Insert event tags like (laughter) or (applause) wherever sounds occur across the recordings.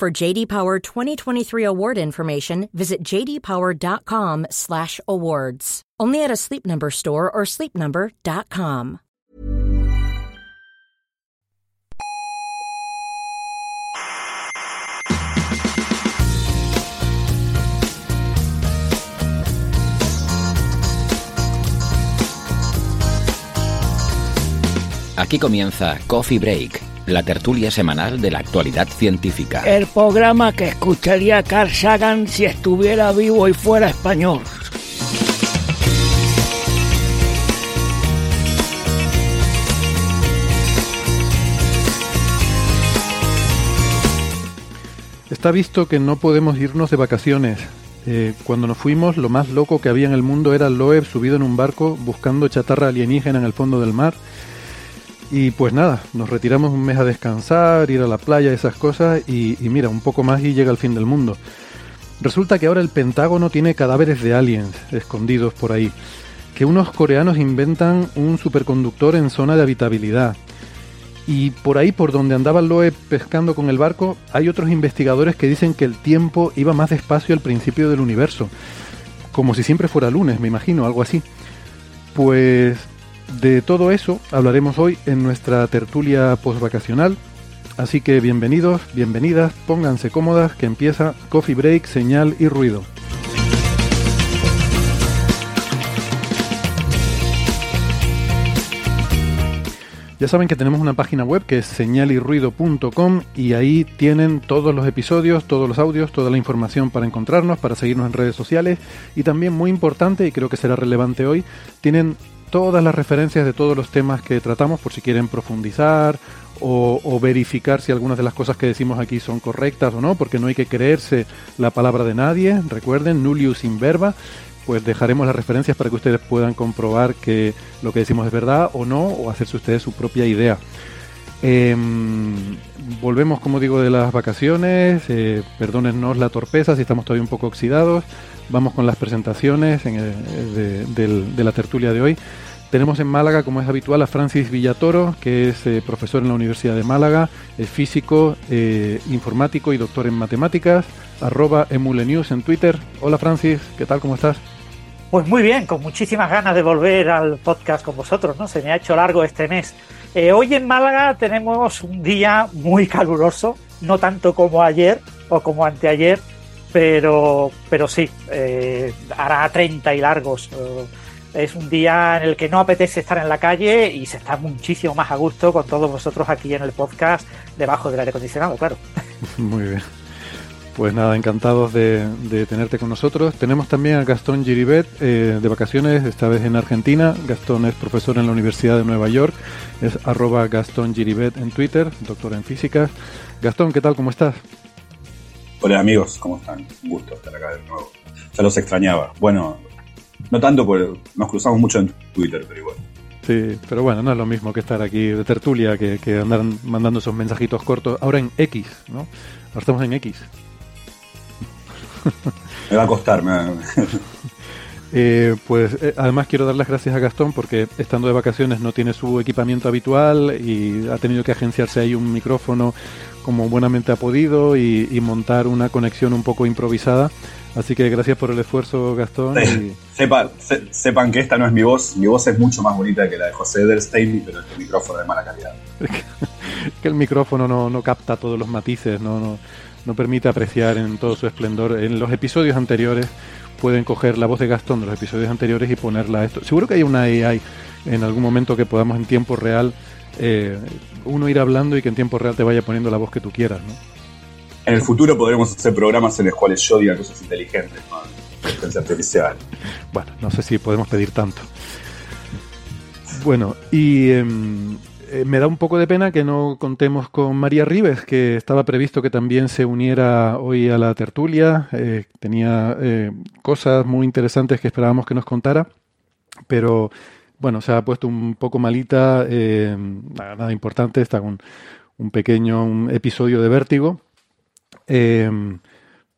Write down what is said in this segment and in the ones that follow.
For JD Power 2023 award information, visit jdpower.com/awards. Only at a Sleep Number store or sleepnumber.com. Aquí comienza Coffee Break, la tertulia semanal de la actualidad científica. El programa que escucharía Carl Sagan si estuviera vivo y fuera español. Está visto que no podemos irnos de vacaciones. Eh, cuando nos fuimos, lo más loco que había en el mundo era Loeb subido en un barco buscando chatarra alienígena en el fondo del mar. Y pues nada, nos retiramos un mes a descansar, ir a la playa, esas cosas, y, mira, un poco más y llega el fin del mundo. Resulta que ahora el Pentágono tiene cadáveres de aliens escondidos por ahí, que unos coreanos inventan un superconductor en zona de habitabilidad. Y por ahí, por donde andaba Loeb pescando con el barco, hay otros investigadores que dicen que el tiempo iba más despacio al principio del universo. Como si siempre fuera lunes, me imagino, algo así. Pues de todo eso hablaremos hoy en nuestra tertulia postvacacional. Así que bienvenidos, bienvenidas, pónganse cómodas, que empieza Coffee Break, señal y ruido. Ya saben que tenemos una página web que es señalirruido.com y ahí tienen todos los episodios, todos los audios, toda la información para encontrarnos, para seguirnos en redes sociales y también muy importante y creo que será relevante hoy, tienen todas las referencias de todos los temas que tratamos por si quieren profundizar o, verificar si algunas de las cosas que decimos aquí son correctas o no, porque no hay que creerse la palabra de nadie. Recuerden, nullius in verba. Pues dejaremos las referencias para que ustedes puedan comprobar que lo que decimos es verdad o no, o hacerse ustedes su propia idea. Eh, volvemos, como digo, de las vacaciones. Eh, perdónennos la torpeza si estamos todavía un poco oxidados. Vamos con las presentaciones de, la tertulia de hoy. Tenemos en Málaga, como es habitual, a Francis Villatoro, que es eh, profesor en la Universidad de Málaga, es físico, eh, informático y doctor en matemáticas. Arroba emulenews en Twitter. Hola Francis, ¿qué tal? ¿Cómo estás? Pues muy bien, con muchísimas ganas de volver al podcast con vosotros, ¿no? Se me ha hecho largo este mes. Eh, hoy en Málaga tenemos un día muy caluroso, no tanto como ayer o como anteayer, pero, pero sí, eh, hará 30 y largos. Es un día en el que no apetece estar en la calle y se está muchísimo más a gusto con todos vosotros aquí en el podcast, debajo del aire acondicionado, claro. (laughs) Muy bien. Pues nada, encantados de, de, tenerte con nosotros. Tenemos también a Gastón Giribet eh, de vacaciones, esta vez en Argentina. Gastón es profesor en la Universidad de Nueva York, es arroba Gastón Giribet en Twitter, doctor en física. Gastón, ¿qué tal? ¿Cómo estás? Hola amigos, ¿cómo están? Un gusto estar acá de nuevo. Ya los extrañaba. Bueno, no tanto porque nos cruzamos mucho en Twitter, pero igual. Sí, pero bueno, no es lo mismo que estar aquí de tertulia, que, que andar mandando esos mensajitos cortos. Ahora en X, ¿no? Ahora estamos en X. (laughs) Me va a costar, me va a... (laughs) Eh, pues eh, además quiero dar las gracias a Gastón porque estando de vacaciones no tiene su equipamiento habitual y ha tenido que agenciarse ahí un micrófono como buenamente ha podido y, y montar una conexión un poco improvisada. Así que gracias por el esfuerzo, Gastón. Sí. Y... Sepa, se, sepan que esta no es mi voz. Mi voz es mucho más bonita que la de José Ederstein, pero este micrófono es de mala calidad. (laughs) que el micrófono no, no capta todos los matices, no, no, no permite apreciar en todo su esplendor. En los episodios anteriores pueden coger la voz de Gastón de los episodios anteriores y ponerla a esto. Seguro que hay una AI en algún momento que podamos en tiempo real eh, uno ir hablando y que en tiempo real te vaya poniendo la voz que tú quieras, ¿no? En el futuro podremos hacer programas en los cuales yo diga cosas inteligentes, ¿no? Inteligencia artificial. (laughs) bueno, no sé si podemos pedir tanto. Bueno, y eh, eh, me da un poco de pena que no contemos con María Rives, que estaba previsto que también se uniera hoy a la tertulia. Eh, tenía eh, cosas muy interesantes que esperábamos que nos contara, pero bueno, se ha puesto un poco malita. Nada, nada, importante, está con un pequeño un episodio de vértigo.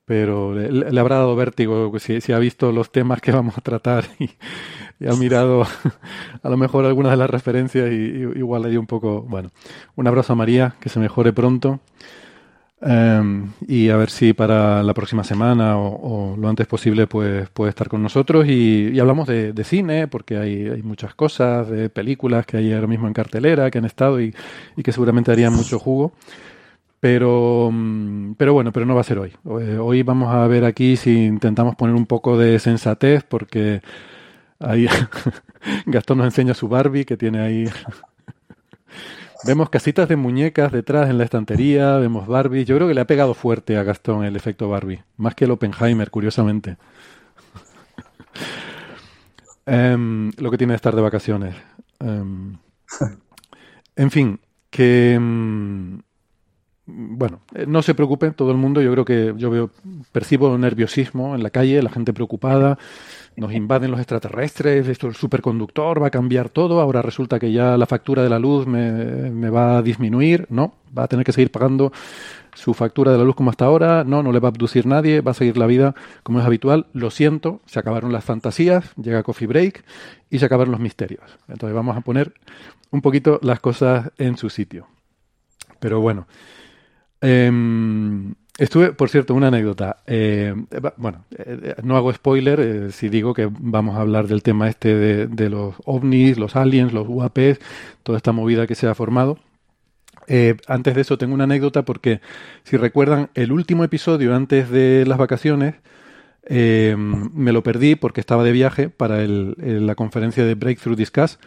pero le, habrá dado vértigo si, ha visto los temas que (laughs) vamos a tratar y, y ha mirado (laughs) a lo mejor algunas de las referencias y, igual le dio un poco, bueno, un abrazo a María, que se mejore pronto. Em, y a ver si para la próxima semana o, lo antes posible pues puede estar con nosotros y, hablamos de, cine porque hay, hay, muchas cosas de películas que hay ahora mismo en cartelera que han estado y, y que seguramente harían mucho jugo pero mm, pero bueno pero no va a ser hoy hoy vamos a ver aquí si intentamos poner un poco de sensatez porque Ahí (laughs) Gastón nos enseña su Barbie que tiene ahí. Vemos casitas de muñecas detrás en la estantería, vemos Barbie. Yo creo que le ha pegado fuerte a Gastón el efecto Barbie, más que el Oppenheimer, curiosamente. (laughs) Em, lo que tiene de estar de vacaciones. Em, (laughs) en fin, que em, bueno, eh, no se preocupe todo el mundo. Yo creo que yo veo, percibo nerviosismo en la calle, la gente preocupada nos invaden los extraterrestres, esto el superconductor va a cambiar todo, ahora resulta que ya la factura de la luz me, va a disminuir, no, va a tener que seguir pagando su factura de la luz como hasta ahora, no, no le va a abducir nadie, va a seguir la vida como es habitual, lo siento, se acabaron las fantasías, llega Coffee Break y se acabaron los misterios. Entonces vamos a poner un poquito las cosas en su sitio. Pero bueno, eh, Estuve, por cierto, una anécdota. Eh, bueno, eh, no hago spoiler eh, si digo que vamos a hablar del tema este de, los ovnis, los aliens, los UAPs, toda esta movida que se ha formado. antes de eso tengo una anécdota porque, si recuerdan, el último episodio antes de las vacaciones me lo perdí porque estaba de viaje para la conferencia de Breakthrough Discuss,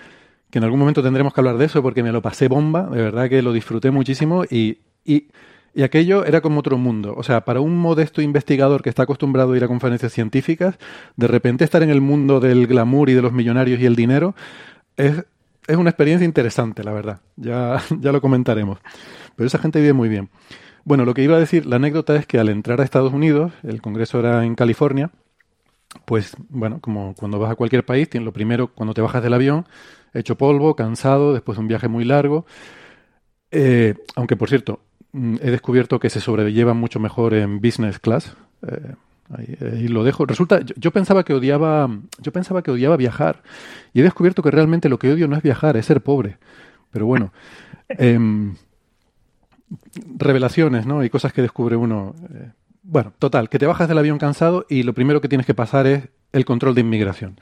que en algún momento tendremos que hablar de eso porque me lo pasé bomba, de verdad que lo disfruté muchísimo y, y y aquello era como otro mundo. O sea, para un modesto investigador que está acostumbrado a ir a conferencias científicas, de repente estar en el mundo del glamour y de los millonarios y el dinero es, es una experiencia interesante, la verdad. Ya, (laughs) ya lo comentaremos. Pero esa gente vive muy bien. Bueno, lo que iba a decir, la anécdota es que al entrar a Estados Unidos, el Congreso era en California, pues bueno, como cuando vas a cualquier país, lo primero, cuando te bajas del avión, hecho polvo, cansado, después de un viaje muy largo. Eh, aunque por cierto, he descubierto que se sobrelleva mucho mejor en business class. Eh, ahí, lo dejo. Resulta, yo, pensaba que odiaba, yo pensaba que odiaba viajar y he descubierto que realmente lo que odio no es viajar, es ser pobre. Pero bueno, (laughs) em, revelaciones, ¿no? Y cosas que descubre uno. Eh, bueno, total, que te bajas del avión cansado y lo primero que tienes que pasar es el control de inmigración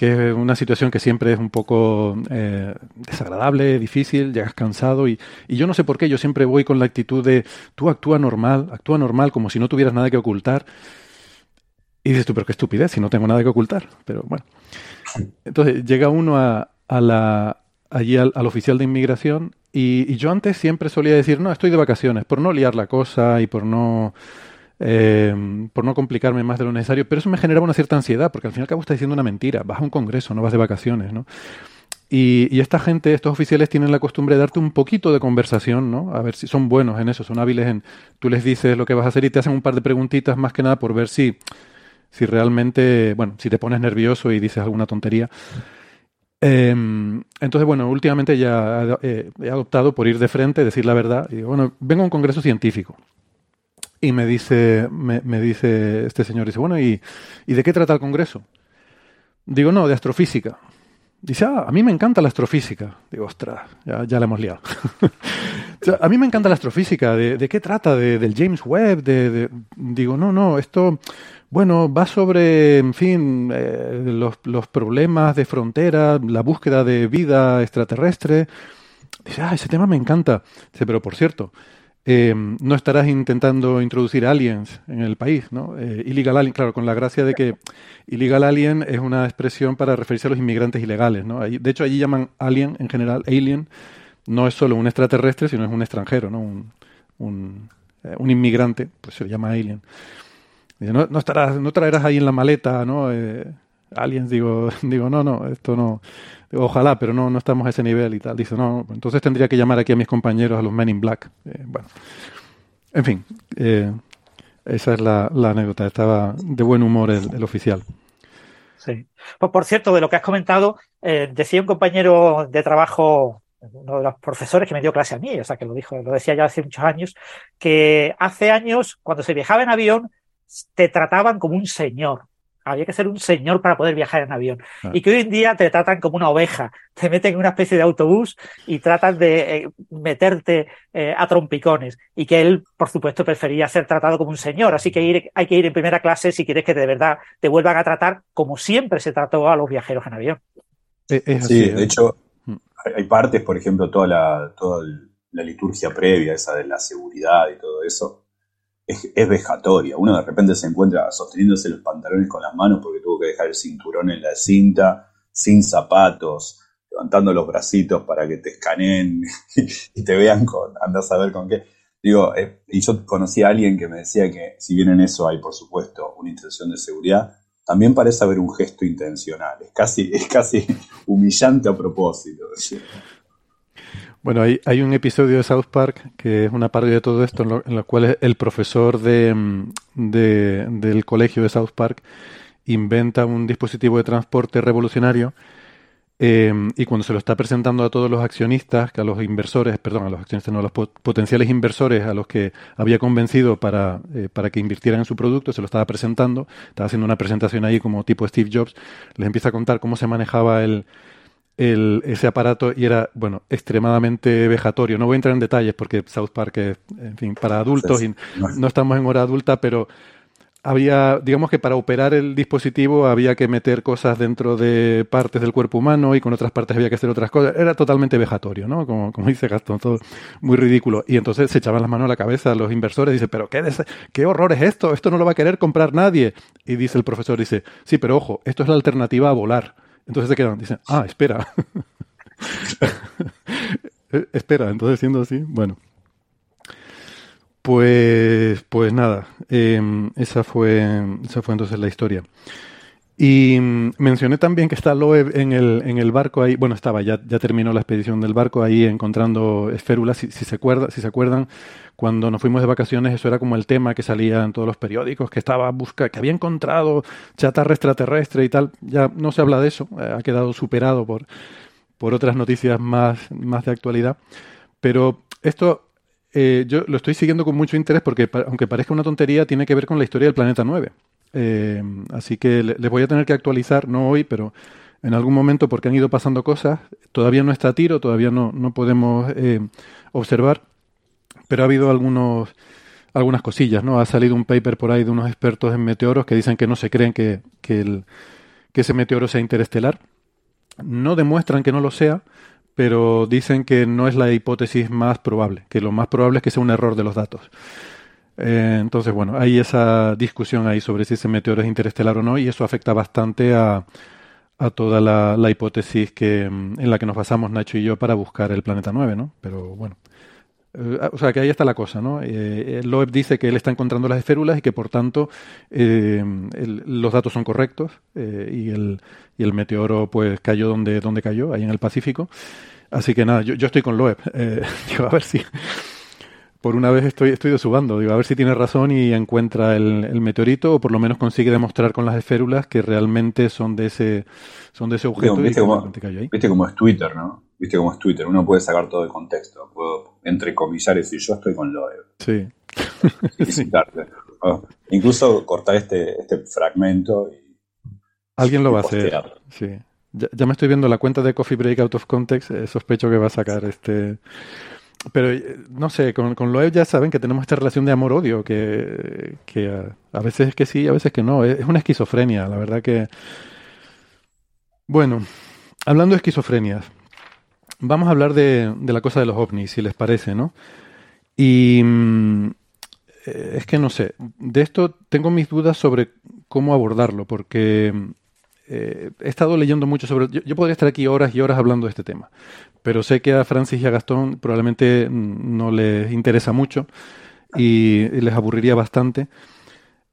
que es una situación que siempre es un poco eh, desagradable, difícil, llegas cansado y, y, yo no sé por qué, yo siempre voy con la actitud de tú actúa normal, actúa normal como si no tuvieras nada que ocultar. Y dices tú, pero qué estupidez, si no tengo nada que ocultar. Pero bueno. Entonces llega uno a, a la, allí al, al, oficial de inmigración y, y yo antes siempre solía decir, no, estoy de vacaciones, por no liar la cosa y por no eh, por no complicarme más de lo necesario, pero eso me generaba una cierta ansiedad, porque al fin y al cabo estás diciendo una mentira, vas a un congreso, no vas de vacaciones, ¿no? Y, esta gente, estos oficiales tienen la costumbre de darte un poquito de conversación, ¿no? A ver si son buenos en eso, son hábiles en... Tú les dices lo que vas a hacer y te hacen un par de preguntitas más que nada por ver si, si realmente, bueno, si te pones nervioso y dices alguna tontería. Eh, entonces, bueno, últimamente ya he adoptado por ir de frente, decir la verdad. Y digo, bueno, vengo a un congreso científico. Y me dice, me, dice este señor, dice, bueno, ¿y, ¿y de qué trata el Congreso? Digo, no, de astrofísica. Dice, ah, a mí me encanta la astrofísica. Digo, ostras, ya, ya la hemos liado. (laughs) a mí me encanta la astrofísica. ¿De, de qué trata? ¿De, ¿Del James Webb? De, Digo, no, no, esto, bueno, va sobre, en fin, eh, los, los, problemas de frontera, la búsqueda de vida extraterrestre. Dice, ah, ese tema me encanta. Dice, pero por cierto, eh, no estarás intentando introducir aliens en el país, ¿no? Eh, illegal alien, claro, con la gracia de que illegal alien es una expresión para referirse a los inmigrantes ilegales, ¿no? de hecho, allí llaman alien en general, alien, no es solo un extraterrestre, sino es un extranjero, ¿no? Un, un, eh, inmigrante, pues se llama alien. no, no, estarás, no traerás ahí en la maleta, ¿no? Aliens, digo, (laughs) digo, no, no, esto no, ojalá, pero no, no estamos a ese nivel y tal. Dice, no, entonces tendría que llamar aquí a mis compañeros, a los Men in Black. Eh, bueno, en fin, eh, esa es la, anécdota. Estaba de buen humor el, oficial. Sí. Pues por cierto, de lo que has comentado, eh, decía un compañero de trabajo, uno de los profesores que me dio clase a mí, o sea que lo dijo, lo decía ya hace muchos años, que hace años, cuando se viajaba en avión, te trataban como un señor había que ser un señor para poder viajar en avión. Ah. Y que hoy en día te tratan como una oveja, te meten en una especie de autobús y tratan de eh, meterte eh, a trompicones. Y que él, por supuesto, prefería ser tratado como un señor. Así que hay que ir en primera clase si quieres que de verdad te vuelvan a tratar como siempre se trató a los viajeros en avión. E, sí, de hecho, mm. hay partes, por ejemplo, toda la, toda la liturgia previa, esa de la seguridad y todo eso es, vejatoria. Uno de repente se encuentra sosteniéndose los pantalones con las manos porque tuvo que dejar el cinturón en la cinta, sin zapatos, levantando los bracitos para que te escaneen (laughs) y te vean con, andas a ver con qué. Digo, eh, y yo conocí a alguien que me decía que si bien en eso hay, por supuesto, una intención de seguridad, también parece haber un gesto intencional. Es casi, (laughs) es casi humillante a propósito. Bueno, hay, hay, un episodio de South Park que es una parodia de todo esto, en lo, cual el profesor mm, de, del colegio de South Park inventa un dispositivo de transporte revolucionario eh, y cuando se lo está presentando a todos los accionistas, a los inversores, perdón, a los accionistas, no, a los potenciales inversores a los que había convencido para, eh, para que invirtieran en su producto, se lo estaba presentando, estaba haciendo una presentación ahí como tipo Steve Jobs, les empieza a contar cómo se manejaba el ese aparato y era, bueno, extremadamente vejatorio. No voy a entrar en detalles porque South Park es, en fin, para adultos y no estamos en hora adulta, pero había, digamos que para operar el dispositivo había que meter cosas dentro de partes del cuerpo humano y con otras partes había que hacer otras cosas. Era totalmente vejatorio, ¿no? Como, como dice Gastón, todo muy ridículo. Y entonces se echaban las manos a la cabeza los inversores y dice, pero qué, qué horror es esto, esto no lo va a querer comprar nadie. Y dice el profesor, dice, sí, pero ojo, esto es la alternativa a volar. Entonces se quedan, dicen, ah, espera. (laughs) espera, entonces siendo así, bueno. Pues, pues nada, em, esa, fue, esa fue entonces la historia. Y mm, mencioné también que está Loeb en el, en el barco ahí, bueno, estaba, ya, ya terminó la expedición del barco ahí encontrando esférulas, si, se acuerda, si se acuerdan, cuando nos fuimos de vacaciones eso era como el tema que salía en todos los periódicos, que estaba busca, que había encontrado chatarra extraterrestre y tal, ya no se habla de eso, eh, ha quedado superado por, por otras noticias más, más de actualidad, pero esto eh, yo lo estoy siguiendo con mucho interés porque aunque parezca una tontería, tiene que ver con la historia del planeta 9. Eh, así que les voy a tener que actualizar, no hoy, pero en algún momento porque han ido pasando cosas. Todavía no está a tiro, todavía no, no podemos eh, observar, pero ha habido algunos algunas cosillas, ¿no? Ha salido un paper por ahí de unos expertos en meteoros que dicen que no se creen que, que, el, que ese meteoro sea interestelar. No demuestran que no lo sea, pero dicen que no es la hipótesis más probable, que lo más probable es que sea un error de los datos. Eh, entonces, bueno, hay esa discusión ahí sobre si ese meteoro es interestelar o no, y eso afecta bastante a, toda la, hipótesis que, mm, en la que nos basamos Nacho y yo para buscar el planeta 9, ¿no? Pero bueno. Eh, o sea, que ahí está la cosa, ¿no? Eh, Loeb dice que él está encontrando las esférulas y que por tanto los datos son correctos y, el, y el meteoro pues cayó donde, donde cayó, ahí en el Pacífico. Así que nada, yo, yo estoy con Loeb. (laughs) digo, a ver si por una vez estoy, estoy de su bando. Digo, a ver si tiene razón y encuentra el, meteorito o por lo menos consigue demostrar con las esférulas que realmente son de ese, son de ese objeto. ¿Viste, cómo, es Twitter, no? Viste cómo es Twitter. Uno puede sacar todo el contexto. Puedo entrecomisar y decir, yo estoy con Loeb. Sí. (laughs) Oh, incluso cortar este, este fragmento y... Alguien lo va a hacer. Sí. Ya, me estoy viendo la cuenta de Coffee Break Out of Context. Eh, sospecho que va a sacar este pero eh, no sé, con, con Loeb ya saben que tenemos esta relación de amor-odio, que, que a, veces es que sí, a veces que no. Es, una esquizofrenia, la verdad que... Bueno, hablando de esquizofrenias, vamos a hablar de, de la cosa de los ovnis, si les parece, ¿no? Y mm, eh, es que no sé, de esto tengo mis dudas sobre cómo abordarlo, porque eh, he estado leyendo mucho sobre... Yo, yo, podría estar aquí horas y horas hablando de este tema, pero sé que a Francis y a Gastón probablemente no les interesa mucho y, les aburriría bastante.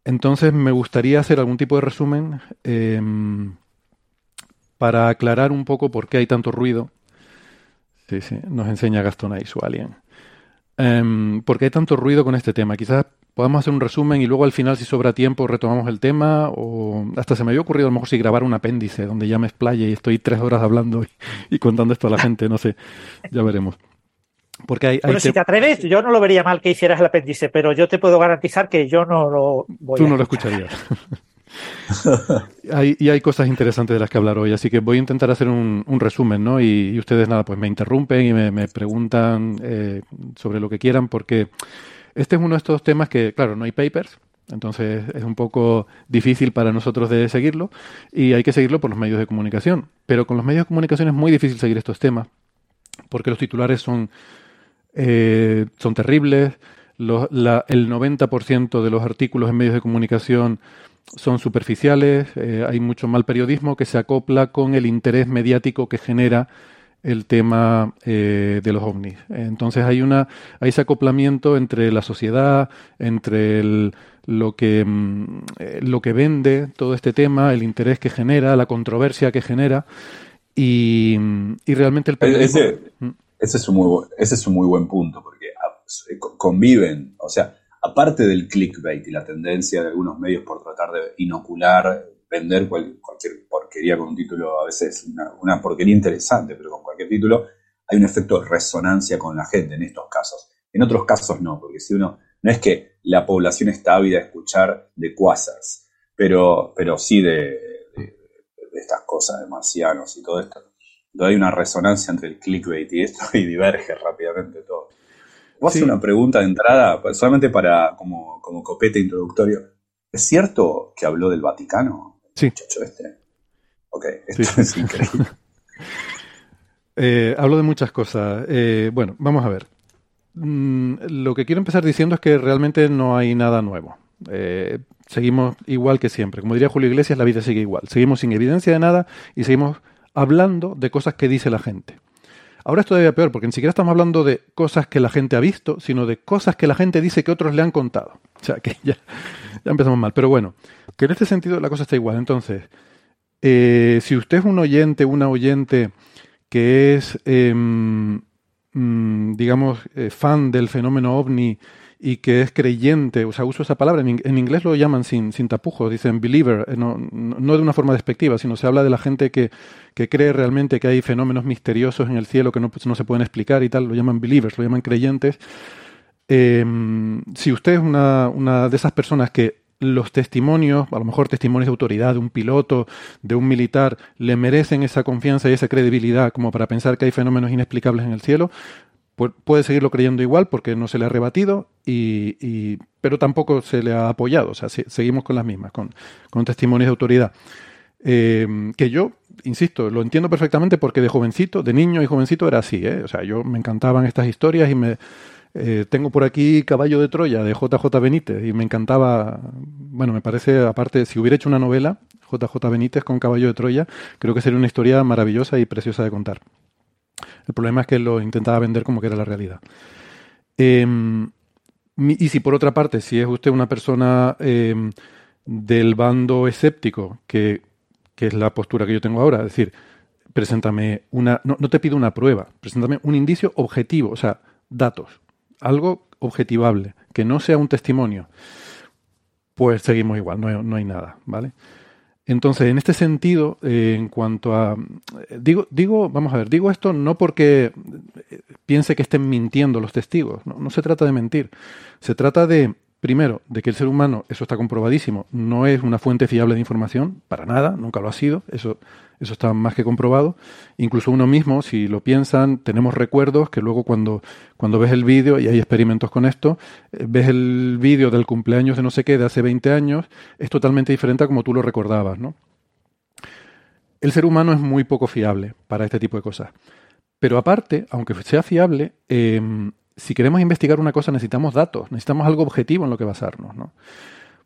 Entonces me gustaría hacer algún tipo de resumen em, para aclarar un poco por qué hay tanto ruido. Sí, sí, nos enseña Gastón ahí su alien. Um, ¿Por qué hay tanto ruido con este tema? Quizás podamos hacer un resumen y luego al final, si sobra tiempo, retomamos el tema. O hasta se me había ocurrido a lo mejor si grabar un apéndice donde ya me explaye y estoy tres horas hablando y, contando esto a la gente. No sé, ya veremos. Porque hay, bueno, si te atreves, yo no lo vería mal que hicieras el apéndice, pero yo te puedo garantizar que yo no lo voy Tú no lo escucharías. y hay cosas interesantes de las que hablar hoy, así que voy a intentar hacer un, resumen, ¿no? Y, ustedes, nada, pues me interrumpen y me, preguntan eh, sobre lo que quieran, porque este es uno de estos temas que, claro, no hay papers, entonces es un poco difícil para nosotros de seguirlo y hay que seguirlo por los medios de comunicación. Pero con los medios de comunicación es muy difícil seguir estos temas porque los titulares son, eh, son terribles, el 90% de los artículos en medios de comunicación son superficiales, eh, hay mucho mal periodismo que se acopla con el interés mediático que genera el tema eh, de los ovnis. Entonces hay una hay ese acoplamiento entre la sociedad, entre el, lo que mm, eh, lo que vende todo este tema, el interés que genera, la controversia que genera y, y realmente el ese, ¿Mm? ese, es un muy ese es un muy buen punto porque ah, conviven, o sea, aparte del clickbait y la tendencia de algunos medios por tratar de inocular, vender cualquier porquería con un título, a veces una, porquería interesante, pero con cualquier título, hay un efecto de resonancia con la gente en estos casos. En otros casos no, porque si uno, no es que la población está ávida a escuchar de quasars, pero, pero sí de, estas cosas de marcianos y todo esto. Entonces hay una resonancia entre el clickbait y esto y diverge rápidamente todo. A hacer una pregunta de entrada, solamente para como, como copete introductorio. ¿Es cierto que habló del Vaticano? Sí. este. Ok, esto es increíble. (laughs) eh, hablo de muchas cosas. Eh, bueno, vamos a ver. Mm, lo que quiero empezar diciendo es que realmente no hay nada nuevo. Eh, seguimos igual que siempre. Como diría Julio Iglesias, la vida sigue igual. Seguimos sin evidencia de nada y seguimos hablando de cosas que dice la gente. Ahora es todavía peor, porque ni siquiera estamos hablando de cosas que la gente ha visto, sino de cosas que la gente dice que otros le han contado. O sea, que ya, empezamos mal. Pero bueno, que en este sentido la cosa está igual. Entonces, eh, si usted es un oyente, una oyente que es, em, mm, digamos, eh, fan del fenómeno ovni y que es creyente, o sea, uso esa palabra, en, inglés lo llaman sin, sin tapujos, dicen believer, eh, no, no, de una forma despectiva, sino se habla de la gente que, que, cree realmente que hay fenómenos misteriosos en el cielo que no, no, se pueden explicar y tal, lo llaman believers, lo llaman creyentes. Em, si usted es una, una de esas personas que los testimonios, a lo mejor testimonios de autoridad de un piloto, de un militar, le merecen esa confianza y esa credibilidad como para pensar que hay fenómenos inexplicables en el cielo, puede seguirlo creyendo igual porque no se le ha rebatido, y, pero tampoco se le ha apoyado. O sea, seguimos con las mismas, con, testimonios de autoridad. Eh, que yo, insisto, lo entiendo perfectamente porque de jovencito, de niño y jovencito era así. ¿eh? O sea, yo me encantaban estas historias y me... Eh, tengo por aquí Caballo de Troya de JJ Benítez y me encantaba, bueno, me parece, aparte, si hubiera hecho una novela, JJ Benítez con Caballo de Troya, creo que sería una historia maravillosa y preciosa de contar. El problema es que lo intentaba vender como que era la realidad. Em, y si por otra parte, si es usted una persona em, del bando escéptico, que, es la postura que yo tengo ahora, es decir, preséntame una, no, te pido una prueba, preséntame un indicio objetivo, o sea, datos, algo objetivable, que no sea un testimonio, pues seguimos igual, no no hay nada, ¿vale? Entonces, en este sentido, eh, en cuanto a... Digo, digo, vamos a ver, digo esto no porque eh, piense que estén mintiendo los testigos, no se trata de mentir, se trata de Primero, de que el ser humano, eso está comprobadísimo, no es una fuente fiable de información, para nada, nunca lo ha sido, eso, eso está más que comprobado. Incluso uno mismo, si lo piensan, tenemos recuerdos que luego cuando, cuando ves el vídeo, y hay experimentos con esto, eh, ves el vídeo del cumpleaños de no sé qué de hace 20 años, es totalmente diferente a como tú lo recordabas, ¿no? El ser humano es muy poco fiable para este tipo de cosas. Pero aparte, aunque sea fiable, eh, si queremos investigar una cosa necesitamos datos, necesitamos algo objetivo en lo que basarnos. ¿no?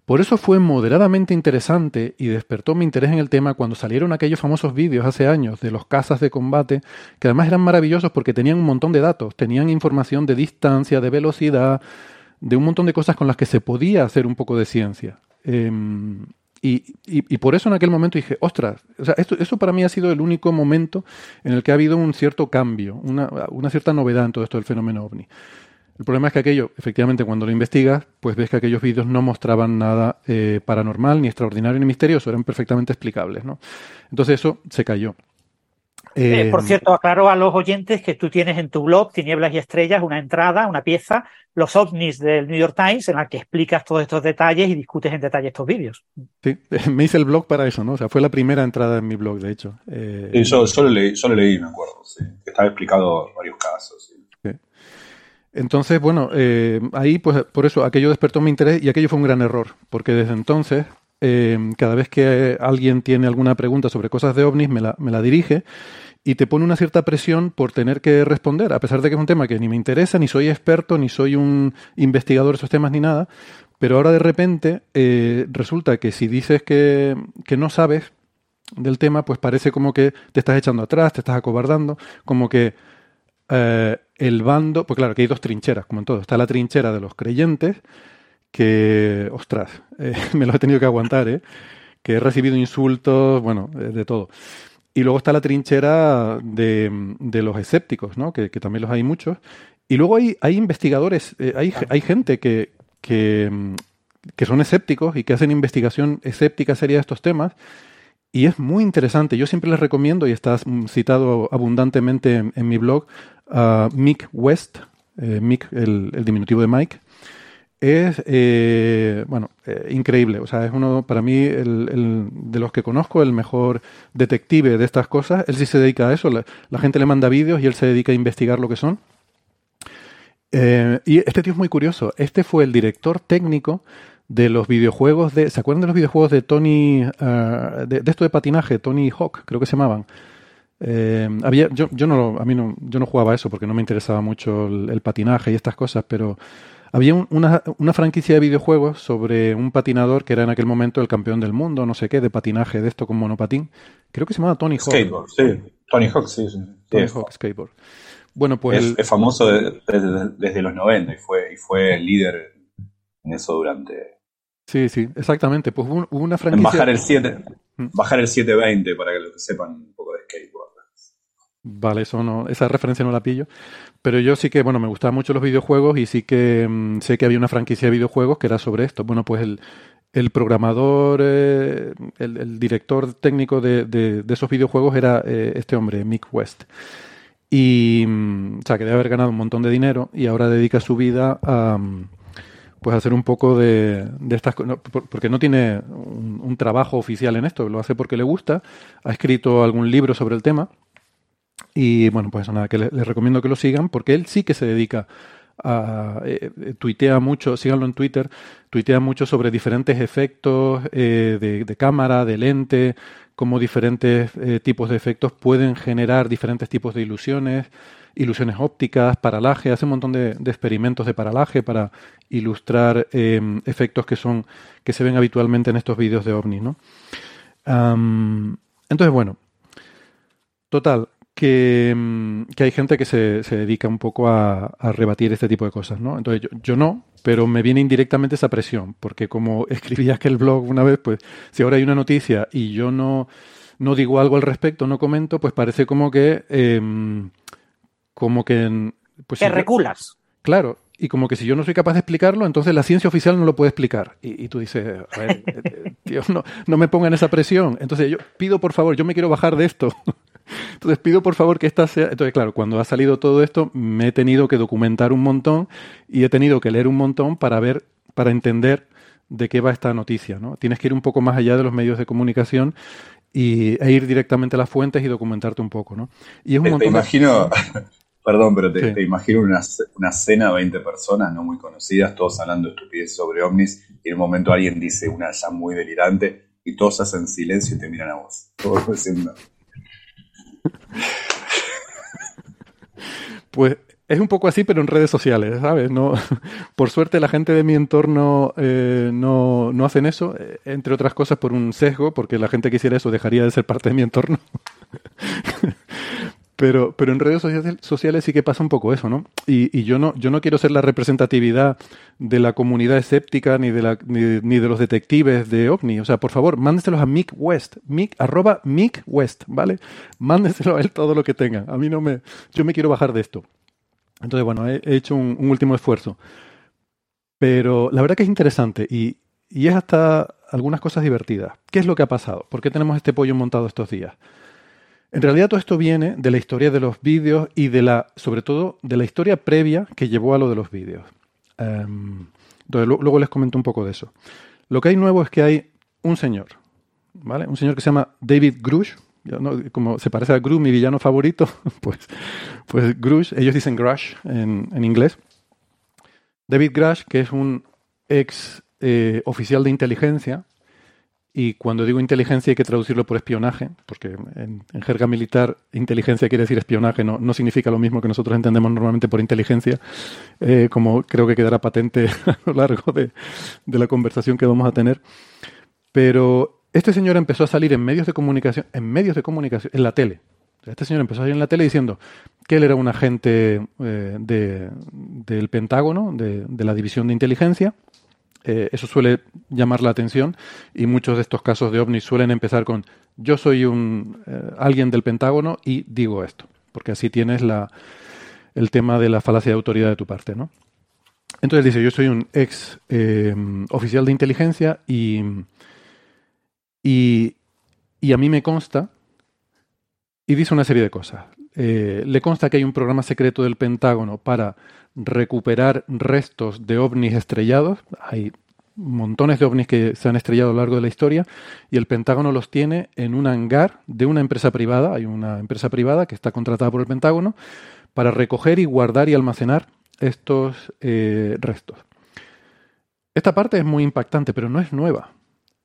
Por eso fue moderadamente interesante y despertó mi interés en el tema cuando salieron aquellos famosos vídeos hace años de los cazas de combate, que además eran maravillosos porque tenían un montón de datos, tenían información de distancia, de velocidad, de un montón de cosas con las que se podía hacer un poco de ciencia. Em, Y, y, por eso en aquel momento dije, ostras, o sea, esto, esto para mí ha sido el único momento en el que ha habido un cierto cambio, una, una cierta novedad en todo esto del fenómeno ovni. El problema es que aquello, efectivamente, cuando lo investigas, pues ves que aquellos vídeos no mostraban nada eh, paranormal, ni extraordinario, ni misterioso, eran perfectamente explicables, ¿no? Entonces eso se cayó. Eh, por cierto, aclaro a los oyentes que tú tienes en tu blog, Tinieblas y Estrellas, una entrada, una pieza, los ovnis del New York Times, en la que explicas todos estos detalles y discutes en detalle estos vídeos. Sí, (laughs) me hice el blog para eso, ¿no? O sea, fue la primera entrada en mi blog, de hecho. Eh, sí, yo, yo, lo leí, yo, leí, me acuerdo, sí. Estaba explicado varios casos. Sí. Entonces, bueno, eh, ahí, pues por eso aquello despertó mi interés y aquello fue un gran error, porque desde entonces, cada vez que alguien tiene alguna pregunta sobre cosas de ovnis, me la, me la dirige y te pone una cierta presión por tener que responder, a pesar de que es un tema que ni me interesa, ni soy experto, ni soy un investigador de esos temas, ni nada. Pero ahora de repente eh, resulta que si dices que, que no sabes del tema, pues parece como que te estás echando atrás, te estás acobardando, como que eh, el bando, pues claro, que hay dos trincheras, como en todo. Está la trinchera de los creyentes, que, ostras, (laughs) eh, me lo he tenido que aguantar, ¿eh? que he recibido insultos, bueno, de todo. Y luego está la trinchera de, de los escépticos, ¿no? Que, que, también los hay muchos. Y luego hay, hay investigadores, eh, hay, hay gente que, que, que, son escépticos y que hacen investigación escéptica seria de estos temas. Y es muy interesante. Yo siempre les recomiendo, y está citado abundantemente en, mi blog, a Mick West, eh, Mick, el, el diminutivo de Mike, es, eh, bueno, eh, increíble. O sea, es uno, para mí, el, de los que conozco, el mejor detective de estas cosas. Él sí se dedica a eso. La, gente le manda vídeos y él se dedica a investigar lo que son. Eh, y este tío es muy curioso. Este fue el director técnico de los videojuegos de. ¿Se acuerdan de los videojuegos de Tony. Uh, de, esto de patinaje, Tony Hawk, creo que se llamaban? Eh, había, yo, yo, no, a mí no, yo no jugaba eso porque no me interesaba mucho el, el patinaje y estas cosas, pero había una, una, franquicia de videojuegos sobre un patinador que era en aquel momento el campeón del mundo, no sé qué, de patinaje de esto con monopatín. Creo que se llamaba Tony Hawk. Skateboard, sí. Tony Hawk, sí. sí. Tony Hawk, skateboard. Bueno, pues. Es, famoso desde, desde, los 90 y fue, y fue el líder en eso durante. Sí, sí, exactamente. Pues hubo una franquicia. bajar el 7, ¿Mm? bajar el 720 para que lo sepan un poco de skateboard. Vale, eso no, esa referencia no la pillo. Pero yo sí que, bueno, me gustaban mucho los videojuegos y sí que mm, sé que había una franquicia de videojuegos que era sobre esto. Bueno, pues el, el programador, eh, el, director técnico de, de, esos videojuegos era eh, este hombre, Mick West. Y, mm, o sea, que debe haber ganado un montón de dinero y ahora dedica su vida a, mm, pues, hacer un poco de, de estas cosas, porque no tiene un, un trabajo oficial en esto, lo hace porque le gusta, ha escrito algún libro sobre el tema y bueno, pues nada, que les, recomiendo que lo sigan porque él sí que se dedica a. Eh, eh, tuitea mucho, síganlo en Twitter, tuitea mucho sobre diferentes efectos eh, de, cámara, de lente, cómo diferentes tipos de efectos pueden generar diferentes tipos de ilusiones, ilusiones ópticas, paralaje, hace un montón de, experimentos de paralaje para ilustrar em, efectos que son que se ven habitualmente en estos vídeos de ovni, ¿no? entonces, bueno, total, Mm, que, hay gente que se, se dedica un poco a, rebatir este tipo de cosas, ¿no? Entonces yo, no, pero me viene indirectamente esa presión, porque como (laughs) escribí aquel blog una vez, pues si ahora hay una noticia y yo no, no digo algo al respecto, no comento, pues parece como que... Em, como que... Pues, que reculas. Claro, y como que si yo no soy capaz de explicarlo, entonces la ciencia oficial no lo puede explicar. Y, tú dices, a ver, eh, eh, tío, no, no me pongan esa presión. Entonces yo pido por favor, yo me quiero bajar de esto. (laughs) Entonces pido por favor que esta sea... Entonces claro, cuando ha salido todo esto me he tenido que documentar un montón y he tenido que leer un montón para ver, para entender de qué va esta noticia. ¿no? Tienes que ir un poco más allá de los medios de comunicación y, e ir directamente a las fuentes y documentarte un poco. ¿no? Y es un te, te imagino... (laughs) Perdón, pero te, imagino una, una, cena de 20 personas no muy conocidas, todos hablando estupidez sobre ovnis, y en un momento alguien dice una ya muy delirante, y todos hacen silencio y te miran a vos. Todos diciendo, pues es un poco así, pero en redes sociales, ¿sabes? No, por suerte la gente de mi entorno eh, no, no, hacen eso, eh, entre otras cosas por un sesgo, porque la gente que hiciera eso dejaría de ser parte de mi entorno. Pero, pero en redes sociales sí que pasa un poco eso, ¿no? Y, yo no, yo no quiero ser la representatividad de la comunidad escéptica ni de la, ni, de los detectives de OVNI. O sea, por favor, mándeselos a Mick West, Mick, arroba Mick West, ¿vale? Mándeselo a él todo lo que tengan. A mí no me, yo me quiero bajar de esto. Entonces, bueno, he, hecho un, último esfuerzo. Pero la verdad que es interesante y, y es hasta algunas cosas divertidas. ¿Qué es lo que ha pasado? ¿Por qué tenemos este pollo montado estos días? En realidad todo esto viene de la historia de los vídeos y de la, sobre todo, de la historia previa que llevó a lo de los vídeos. Em, entonces, luego les comento un poco de eso. Lo que hay nuevo es que hay un señor, ¿vale? Un señor que se llama David Grush, como se parece a Gru, mi villano favorito, (laughs) pues, pues Grush, ellos dicen Grush en, en inglés. David Grush, que es un ex eh, oficial de inteligencia, y cuando digo inteligencia hay que traducirlo por espionaje, porque en, jerga militar inteligencia quiere decir espionaje, no, no, significa lo mismo que nosotros entendemos normalmente por inteligencia, eh, como creo que quedará patente (laughs) a lo largo de, la conversación que vamos a tener. Pero este señor empezó a salir en medios de comunicación, en medios de comunicación, en la tele. Este señor empezó a salir en la tele diciendo que él era un agente eh, del Pentágono, de, de la División de Inteligencia, eh, eso suele llamar la atención y muchos de estos casos de ovnis suelen empezar con yo soy un eh, alguien del Pentágono y digo esto, porque así tienes la, el tema de la falacia de autoridad de tu parte, ¿no? Entonces dice, yo soy un ex eh, oficial de inteligencia y, y, y, a mí me consta, y dice una serie de cosas. le consta que hay un programa secreto del Pentágono para recuperar restos de ovnis estrellados. Hay montones de ovnis que se han estrellado a lo largo de la historia y el Pentágono los tiene en un hangar de una empresa privada. Hay una empresa privada que está contratada por el Pentágono para recoger y guardar y almacenar estos eh, restos. Esta parte es muy impactante, pero no es nueva.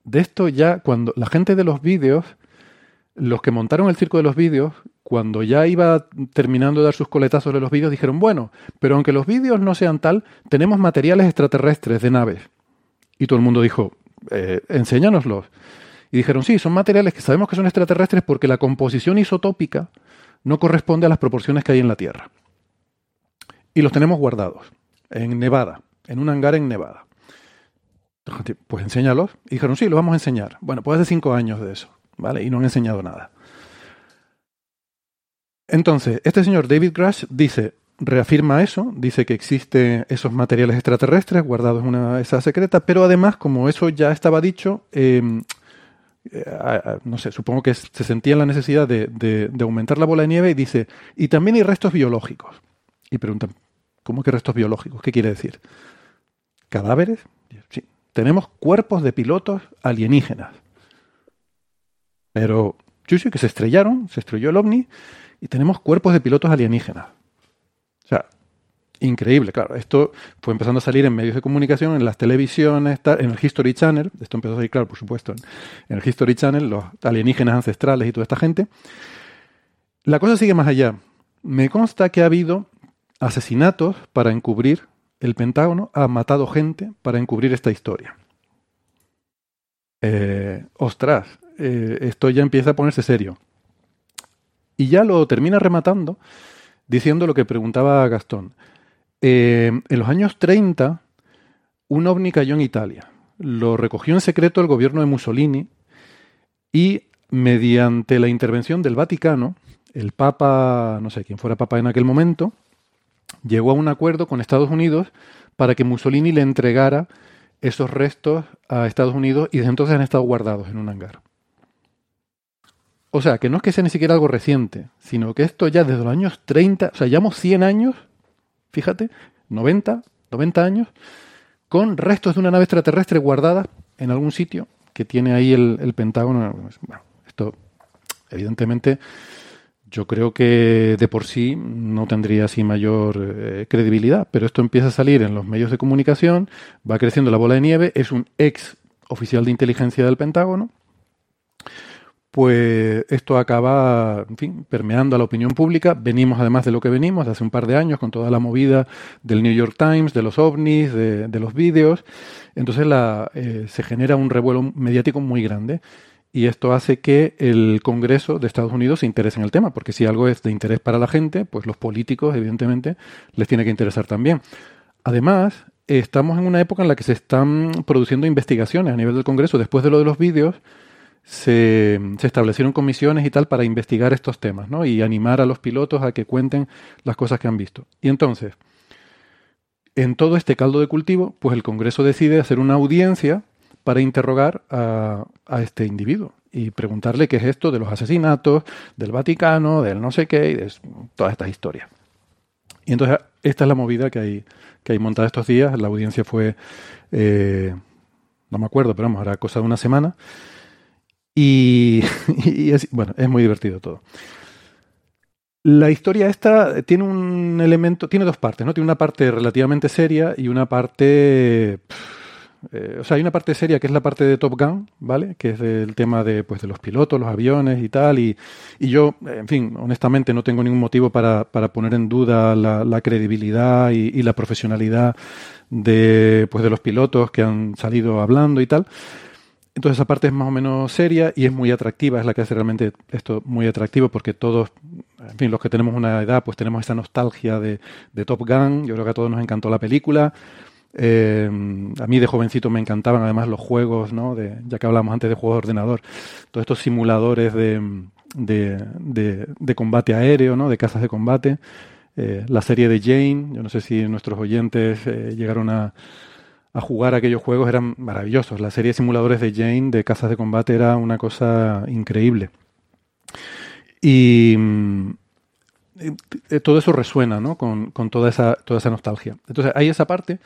De esto ya, cuando la gente de los vídeos, los que montaron el circo de los vídeos, cuando ya iba terminando de dar sus coletazos de los vídeos, dijeron, bueno, pero aunque los vídeos no sean tal, tenemos materiales extraterrestres de naves. Y todo el mundo dijo, eh, enséñanoslos. Y dijeron, sí, son materiales que sabemos que son extraterrestres porque la composición isotópica no corresponde a las proporciones que hay en la Tierra. Y los tenemos guardados en Nevada, en un hangar en Nevada. Pues enséñalos. Y dijeron, sí, los vamos a enseñar. Bueno, pues hace cinco años de eso, ¿vale? Y no han enseñado nada. Entonces, este señor David Grush dice, reafirma eso, dice que existen esos materiales extraterrestres guardados en una esa secreta, pero además, como eso ya estaba dicho, em, eh, no sé, supongo que se sentía la necesidad de, aumentar la bola de nieve y dice, y también hay restos biológicos. Y preguntan, ¿cómo que restos biológicos? ¿Qué quiere decir? ¿Cadáveres? Sí, tenemos cuerpos de pilotos alienígenas. Pero, sí, sí, que se estrellaron, se estrelló el ovni y tenemos cuerpos de pilotos alienígenas. O sea, increíble, claro. Esto fue empezando a salir en medios de comunicación, en las televisiones, en el History Channel. Esto empezó a salir, claro, por supuesto, en, el History Channel, los alienígenas ancestrales y toda esta gente. La cosa sigue más allá. Me consta que ha habido asesinatos para encubrir el Pentágono, ha matado gente para encubrir esta historia. Eh, ostras, eh, esto ya empieza a ponerse serio. Y ya lo termina rematando diciendo lo que preguntaba Gastón. Eh, en los años 30, un ovni cayó en Italia. Lo recogió en secreto el gobierno de Mussolini y mediante la intervención del Vaticano, el Papa, no sé quién fuera Papa en aquel momento, llegó a un acuerdo con Estados Unidos para que Mussolini le entregara esos restos a Estados Unidos y desde entonces han estado guardados en un hangar. O sea, que no es que sea ni siquiera algo reciente, sino que esto ya desde los años 30, o sea, llevamos 100 años, fíjate, 90, 90 años, con restos de una nave extraterrestre guardada en algún sitio que tiene ahí el, Pentágono. Bueno, esto, evidentemente, yo creo que de por sí no tendría así mayor eh, credibilidad, pero esto empieza a salir en los medios de comunicación, va creciendo la bola de nieve, es un ex oficial de inteligencia del Pentágono, pues esto acaba, en fin, permeando a la opinión pública. Venimos además de lo que venimos, de hace un par de años, con toda la movida del New York Times, de los ovnis, de, los vídeos. Entonces la, eh, se genera un revuelo mediático muy grande. y esto hace que el Congreso de Estados Unidos se interese en el tema, porque si algo es de interés para la gente, pues los políticos, evidentemente, les tiene que interesar también. Además, estamos en una época en la que se están produciendo investigaciones a nivel del Congreso. Después de lo de los vídeos, se, establecieron comisiones y tal para investigar estos temas, ¿no? Y animar a los pilotos a que cuenten las cosas que han visto. Y entonces, en todo este caldo de cultivo, pues el Congreso decide hacer una audiencia para interrogar a, este individuo y preguntarle qué es esto de los asesinatos, del Vaticano, del no sé qué, y de todas estas historias. Y entonces esta es la movida que hay, que hay montada estos días. La audiencia fue, eh, no me acuerdo, pero vamos, era cosa de una semana. (laughs) Y, es, bueno, es muy divertido todo. La historia esta tiene un elemento, tiene dos partes, ¿no? Tiene una parte relativamente seria y una parte... Eh, o sea, hay una parte seria que es la parte de Top Gun, ¿vale? Que es del tema de, pues, de los pilotos, los aviones y tal. Y, y yo, en fin, honestamente no tengo ningún motivo para, para poner en duda la, credibilidad y, y, la profesionalidad de, pues, de los pilotos que han salido hablando y tal. Entonces esa parte es más o menos seria y es muy atractiva, es la que hace realmente esto muy atractivo porque todos, en fin, los que tenemos una edad, pues tenemos esta nostalgia de, Top Gun, yo creo que a todos nos encantó la película. Eh, a mí de jovencito me encantaban además los juegos, ¿no? De, ya que hablábamos antes de juegos de ordenador, todos estos simuladores de, de, combate aéreo, ¿no? De casas de combate. Eh, la serie de Jane, yo no sé si nuestros oyentes eh, llegaron a, a jugar aquellos juegos eran maravillosos. La serie de simuladores de Jane de casas de combate era una cosa increíble. Y mm, eh, todo eso resuena ¿no? con, toda, esa, toda esa nostalgia. Entonces hay esa parte.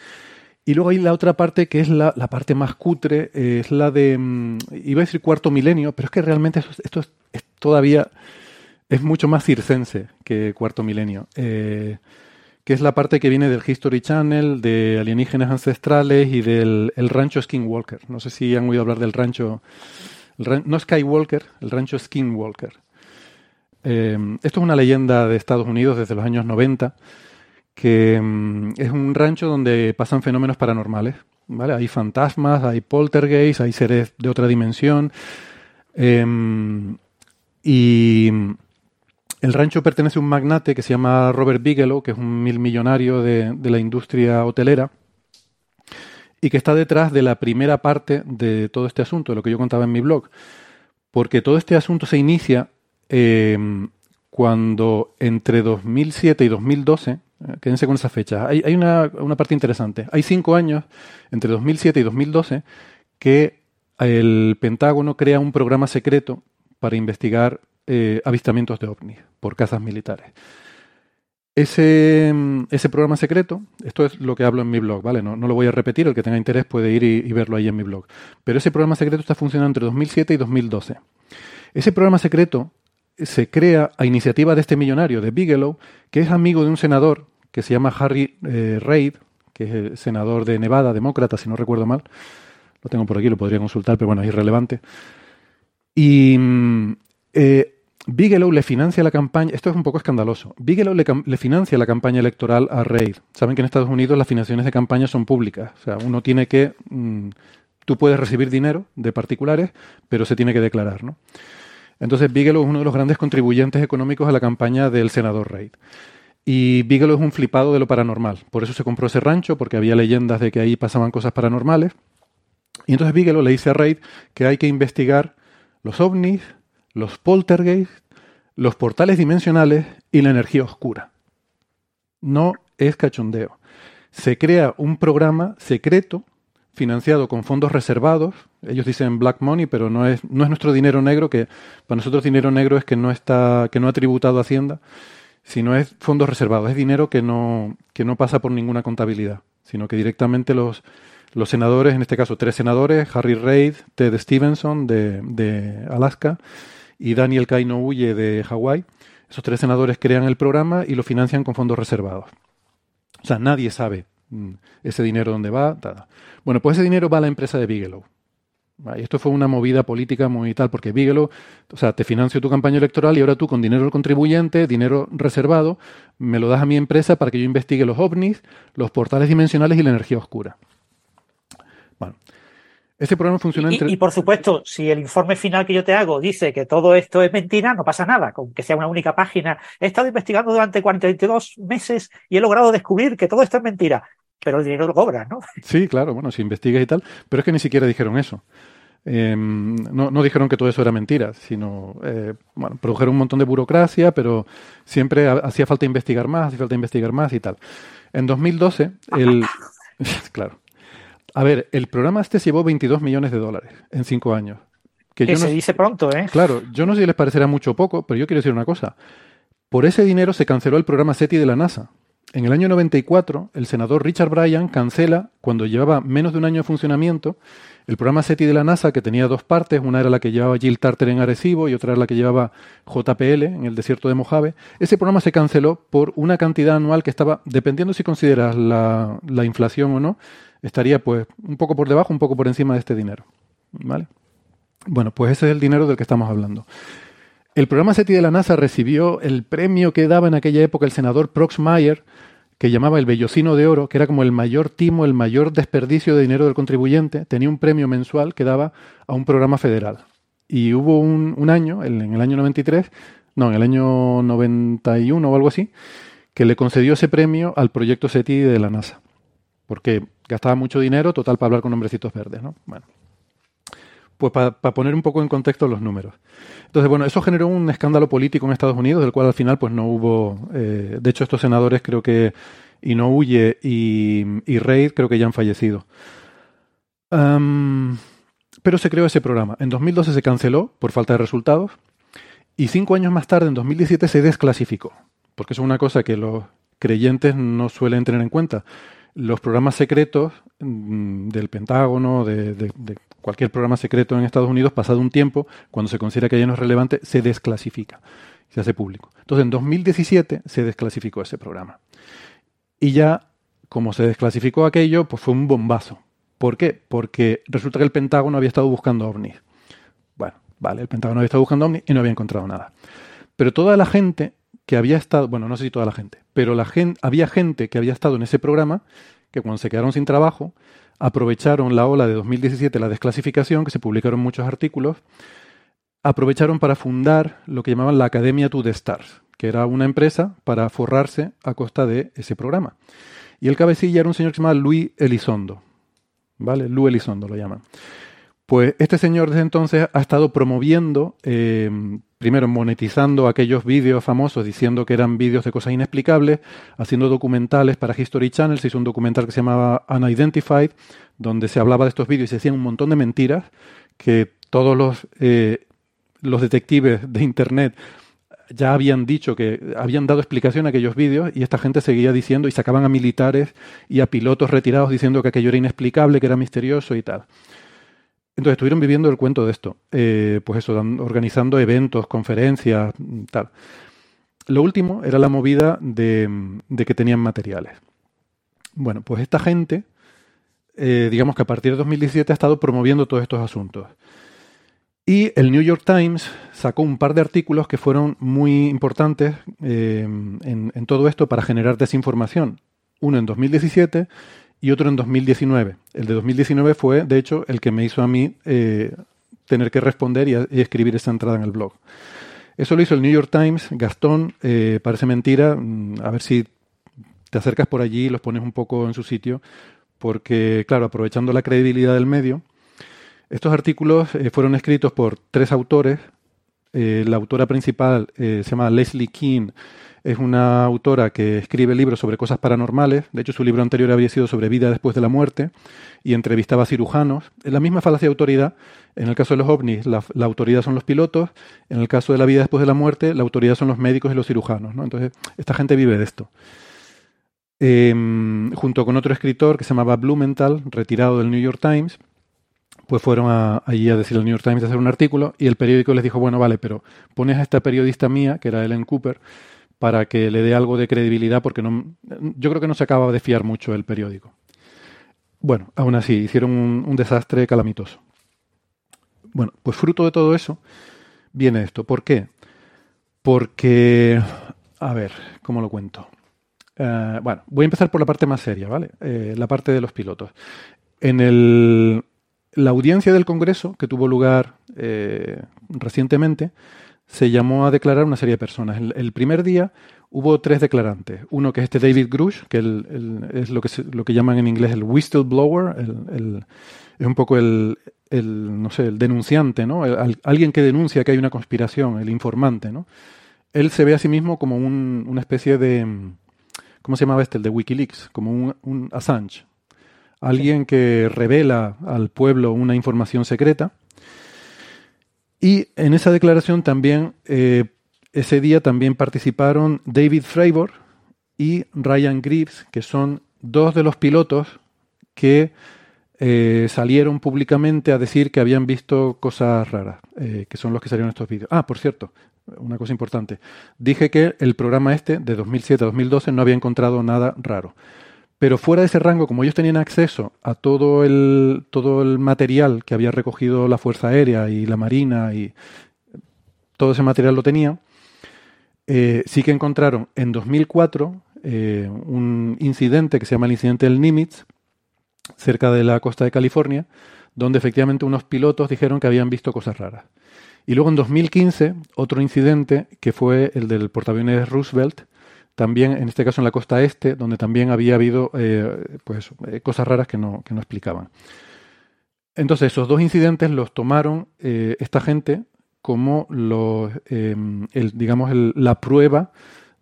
Y luego hay la otra parte que es la, parte más cutre, es la de, mm, iba a decir cuarto milenio, pero es que realmente esto, es, todavía, es mucho más circense que cuarto milenio. Eh, que es la parte que viene del History Channel, de alienígenas ancestrales y del el rancho Skinwalker. No sé si han oído hablar del rancho, no Skywalker, el rancho Skinwalker. Eh, esto es una leyenda de Estados Unidos desde los años 90, que mm, es un rancho donde pasan fenómenos paranormales. ¿vale? Hay fantasmas, hay poltergeists, hay seres de otra dimensión. Em, y el rancho pertenece a un magnate que se llama Robert Bigelow, que es un mil millonario de, la industria hotelera y que está detrás de la primera parte de todo este asunto, de lo que yo contaba en mi blog. Porque todo este asunto se inicia em, cuando entre 2007 y 2012, eh, quédense con esa fecha, hay, una, una, parte interesante. Hay cinco años, entre 2007 y 2012, que el Pentágono crea un programa secreto para investigar eh, avistamientos de ovnis por casas militares. Ese, ese, programa secreto, esto es lo que hablo en mi blog, ¿vale? No, no lo voy a repetir, el que tenga interés puede ir y, verlo ahí en mi blog. Pero ese programa secreto está funcionando entre 2007 y 2012. Ese programa secreto se crea a iniciativa de este millonario, de Bigelow, que es amigo de un senador que se llama Harry eh, Reid, que es el senador de Nevada, demócrata, si no recuerdo mal. Lo tengo por aquí, lo podría consultar, pero bueno, es irrelevante. Y mm, eh, Bigelow le financia la campaña, esto es un poco escandaloso, Bigelow le, financia la campaña electoral a Reid. Saben que en Estados Unidos las financiaciones de campaña son públicas, o sea, uno tiene que, mm, tú puedes recibir dinero de particulares, pero se tiene que declarar, ¿no? Entonces Bigelow es uno de los grandes contribuyentes económicos a la campaña del senador Reid. Y Bigelow es un flipado de lo paranormal, por eso se compró ese rancho, porque había leyendas de que ahí pasaban cosas paranormales. Y entonces Bigelow le dice a Reid que hay que investigar los ovnis, los poltergeist, los portales dimensionales y la energía oscura. No es cachondeo. Se crea un programa secreto financiado con fondos reservados. Ellos dicen black money, pero no es, no es nuestro dinero negro, que para nosotros dinero negro es que no está, que no ha tributado Hacienda, sino es fondos reservados, es dinero que no, que no pasa por ninguna contabilidad, sino que directamente los, los senadores, en este caso tres senadores, Harry Reid, Ted Stevenson de, de Alaska, y Daniel Kaino huye de Hawái. Esos tres senadores crean el programa y lo financian con fondos reservados. O sea, nadie sabe mm, ese dinero dónde va. Bueno, pues ese dinero va a la empresa de Bigelow. Y esto fue una movida política muy tal, porque Bigelow, o sea, te financio tu campaña electoral y ahora tú con dinero del contribuyente, dinero reservado, me lo das a mi empresa para que yo investigue los ovnis, los portales dimensionales y la energía oscura. Bueno, Este programa funciona entre... Y, por supuesto, si el informe final que yo te hago dice que todo esto es mentira, no pasa nada, con que sea una única página. He estado investigando durante 42 meses y he logrado descubrir que todo esto es mentira. Pero el dinero lo cobra, ¿no? (laughs) Sí, claro, bueno, si investigas y tal. Pero es que ni siquiera dijeron eso. Em, no, no, dijeron que todo eso era mentira, sino, eh, bueno, produjeron un montón de burocracia, pero siempre hacía falta investigar más, hacía falta investigar más y tal. En 2012, el... (laughs) (laughs) claro. A ver, el programa este se llevó 22 millones de dólares en cinco años. Que, se dice pronto, ¿eh? Claro, yo no sé si les parecerá mucho o poco, pero yo quiero decir una cosa. Por ese dinero se canceló el programa SETI de la NASA. En el año 94, el senador Richard Bryan cancela, cuando llevaba menos de un año de funcionamiento, el programa SETI de la NASA, que tenía dos partes, una era la que llevaba Jill Tarter en Arecibo y otra era la que llevaba JPL en el desierto de Mojave. Ese programa se canceló por una cantidad anual que estaba, dependiendo si consideras la, la inflación o no, estaría pues un poco por debajo, un poco por encima de este dinero. ¿Vale? Bueno, pues ese es el dinero del que estamos hablando. El programa SETI de la NASA recibió el premio que daba en aquella época el senador Proxmire, que llamaba el Bellocino de Oro, que era como el mayor timo, el mayor desperdicio de dinero del contribuyente. Tenía un premio mensual que daba a un programa federal. Y hubo un, año, en el año 93, no, en el año 91 o algo así, que le concedió ese premio al proyecto SETI de la NASA. Porque gastaba mucho dinero, total, para hablar con hombrecitos verdes, ¿no? Bueno. Pues para poner un poco en contexto los números. Entonces, bueno, eso generó un escándalo político en Estados Unidos, del cual al final pues no hubo... Eh, de hecho, estos senadores creo que Inouye y, y Reid creo que ya han fallecido. pero se creó ese programa. En 2012 se canceló por falta de resultados y cinco años más tarde, en 2017, se desclasificó. Porque es una cosa que los creyentes no suelen tener en cuenta. Los programas secretos mm, del Pentágono, de, de, cualquier programa secreto en Estados Unidos, pasado un tiempo, cuando se considera que ya no es relevante, se desclasifica, se hace público. Entonces, en 2017 se desclasificó ese programa. Y ya, como se desclasificó aquello, pues fue un bombazo. ¿Por qué? Porque resulta que el Pentágono había estado buscando ovnis. Bueno, vale, el Pentágono había estado buscando ovnis y no había encontrado nada. Pero toda la gente que había estado, bueno, no sé si toda la gente, pero la había gente que había estado en ese programa que cuando se quedaron sin trabajo aprovecharon la ola de 2017, la desclasificación, que se publicaron muchos artículos, aprovecharon para fundar lo que llamaban la Academia to the Stars, que era una empresa para forrarse a costa de ese programa. Y el cabecilla era un señor que se llama Luis Elizondo. ¿Vale? Luis Elizondo lo llaman. Pues este señor desde entonces ha estado promoviendo, eh, primero monetizando aquellos vídeos famosos diciendo que eran vídeos de cosas inexplicables, haciendo documentales para History Channel, se hizo un documental que se llamaba Unidentified, donde se hablaba de estos vídeos y se hacían un montón de mentiras que todos los, eh, los detectives de Internet ya habían dicho que habían dado explicación a aquellos vídeos y esta gente seguía diciendo y sacaban a militares y a pilotos retirados diciendo que aquello era inexplicable, que era misterioso y tal. Entonces estuvieron viviendo el cuento de esto, eh, pues eso, organizando eventos, conferencias, tal. Lo último era la movida de, que tenían materiales. Bueno, pues esta gente, eh, digamos que a partir de 2017 ha estado promoviendo todos estos asuntos. Y el New York Times sacó un par de artículos que fueron muy importantes eh, en, todo esto para generar desinformación. Uno en 2017 y otro en 2019. El de 2019 fue, de hecho, el que me hizo a mí eh, tener que responder y, escribir esa entrada en el blog. Eso lo hizo el New York Times. Gastón, eh, parece mentira, mm, a ver si te acercas por allí y los pones un poco en su sitio, porque, claro, aprovechando la credibilidad del medio, estos artículos eh, fueron escritos por tres autores. la autora principal se llama Leslie Keane es una autora que escribe libros sobre cosas paranormales. De hecho, su libro anterior había sido sobre vida después de la muerte y entrevistaba a cirujanos. En la misma falacia de autoridad, en el caso de los ovnis, la, autoridad son los pilotos. En el caso de la vida después de la muerte, la autoridad son los médicos y los cirujanos. ¿no? Entonces, esta gente vive de esto. Em, junto con otro escritor que se llamaba Blumenthal, retirado del New York Times, pues fueron allí a decir al New York Times de hacer un artículo y el periódico les dijo, bueno, vale, pero pones a esta periodista mía, que era Ellen Cooper, para que le dé algo de credibilidad, porque no, yo creo que no se acaba de fiar mucho el periódico. Bueno, aún así, hicieron un, desastre calamitoso. Bueno, pues fruto de todo eso viene esto. ¿Por qué? Porque, a ver, ¿cómo lo cuento? Eh, bueno, voy a empezar por la parte más seria, ¿vale? Eh, la parte de los pilotos. En el, la audiencia del Congreso, que tuvo lugar eh, recientemente, se llamó a declarar una serie de personas. El, primer día hubo tres declarantes. Uno que es este David Grush, que es lo que, lo que llaman en inglés el whistleblower, es un poco el, no sé, el denunciante, ¿no? alguien que denuncia que hay una conspiración, el informante, ¿no? Él se ve a sí mismo como una especie de... ¿Cómo se llamaba este? El de Wikileaks, como un, un Assange. Alguien que revela al pueblo una información secreta y en esa declaración también, eh, ese día también participaron David Fravor y Ryan Greaves, que son dos de los pilotos que eh, salieron públicamente a decir que habían visto cosas raras, eh, que son los que salieron estos vídeos. Ah, por cierto, una cosa importante. Dije que el programa este, de 2007 a 2012, no había encontrado nada raro. Pero fuera de ese rango, como ellos tenían acceso a todo el, todo el material que había recogido la Fuerza Aérea y la Marina y todo ese material lo tenían, eh, sí que encontraron en 2004 eh, un incidente que se llama el incidente del Nimitz, cerca de la costa de California, donde efectivamente unos pilotos dijeron que habían visto cosas raras. Y luego en 2015, otro incidente que fue el del portaaviones Roosevelt, también en este caso en la costa este, donde también había habido eh, pues, eh, cosas raras que no, que no, explicaban. Entonces, esos dos incidentes los tomaron eh, esta gente como los, em, digamos, la prueba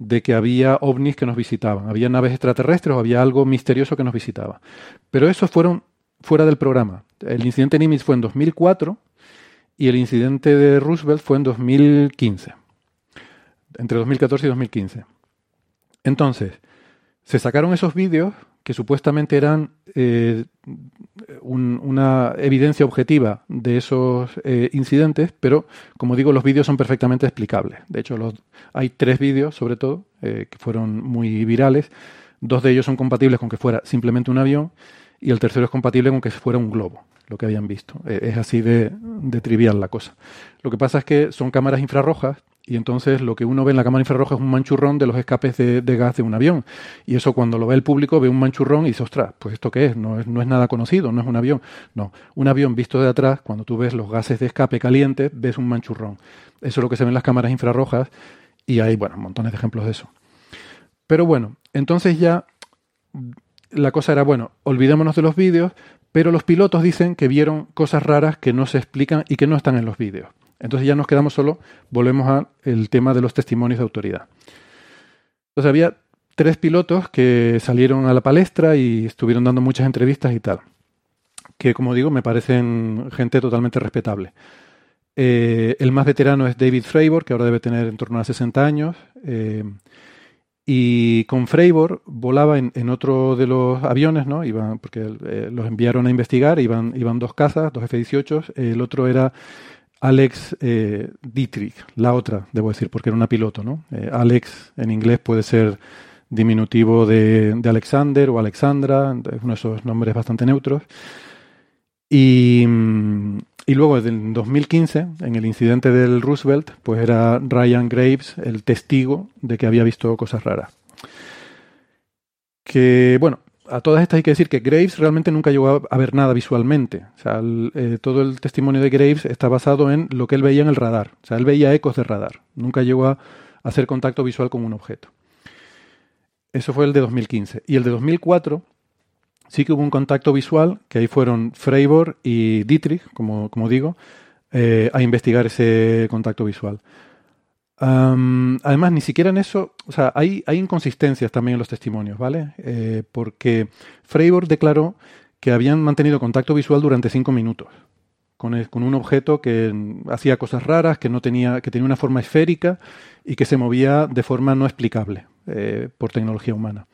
de que había ovnis que nos visitaban, había naves extraterrestres o había algo misterioso que nos visitaba. Pero esos fueron fuera del programa. El incidente Nimitz fue en 2004 y el incidente de Roosevelt fue en 2015, entre 2014 y 2015. Entonces, se sacaron esos vídeos que supuestamente eran eh, una evidencia objetiva de esos eh, incidentes, pero como digo, los vídeos son perfectamente explicables. De hecho, los, hay tres vídeos, sobre todo, eh, que fueron muy virales. Dos de ellos son compatibles con que fuera simplemente un avión y el tercero es compatible con que fuera un globo, lo que habían visto. es así de trivial la cosa. Lo que pasa es que son cámaras infrarrojas y entonces lo que uno ve en la cámara infrarroja es un manchurrón de los escapes de, gas de un avión. Y eso cuando lo ve el público ve un manchurrón y dice, ostras, pues esto qué es? No, es? no es nada conocido, no es un avión. No, un avión visto de atrás, cuando tú ves los gases de escape calientes, ves un manchurrón. Eso es lo que se ve en las cámaras infrarrojas y hay, bueno, montones de ejemplos de eso. Pero bueno, entonces ya la cosa era, bueno, olvidémonos de los vídeos, pero los pilotos dicen que vieron cosas raras que no se explican y que no están en los vídeos. Entonces ya nos quedamos solo, volvemos al tema de los testimonios de autoridad. Entonces había tres pilotos que salieron a la palestra y estuvieron dando muchas entrevistas y tal, que como digo me parecen gente totalmente respetable. Eh, el más veterano es David Fravor, que ahora debe tener en torno a 60 años. Eh, y con Fravor volaba en, otro de los aviones, ¿no? Iban, porque eh, los enviaron a investigar, iban, iban dos cazas, dos F-18. El otro era Alex eh, Dietrich, la otra, debo decir, porque era una piloto, ¿no? Eh, Alex en inglés puede ser diminutivo de, Alexander o Alexandra, uno de esos nombres bastante neutros. Y, y, luego en 2015, en el incidente del Roosevelt, pues era Ryan Graves el testigo de que había visto cosas raras. Que, bueno, a todas estas hay que decir que Graves realmente nunca llegó a ver nada visualmente. O sea, eh, todo el testimonio de Graves está basado en lo que él veía en el radar. O sea, él veía ecos de radar. Nunca llegó a hacer contacto visual con un objeto. Eso fue el de 2015. Y el de 2004 sí que hubo un contacto visual, que ahí fueron Fravor y Dietrich, como, como digo, eh, a investigar ese contacto visual además, ni siquiera en eso, o sea, hay, inconsistencias también en los testimonios, ¿vale? Eh, porque Fravor declaró que habían mantenido contacto visual durante cinco minutos con, un objeto que hacía cosas raras, que no tenía, que tenía una forma esférica y que se movía de forma no explicable eh, por tecnología humana.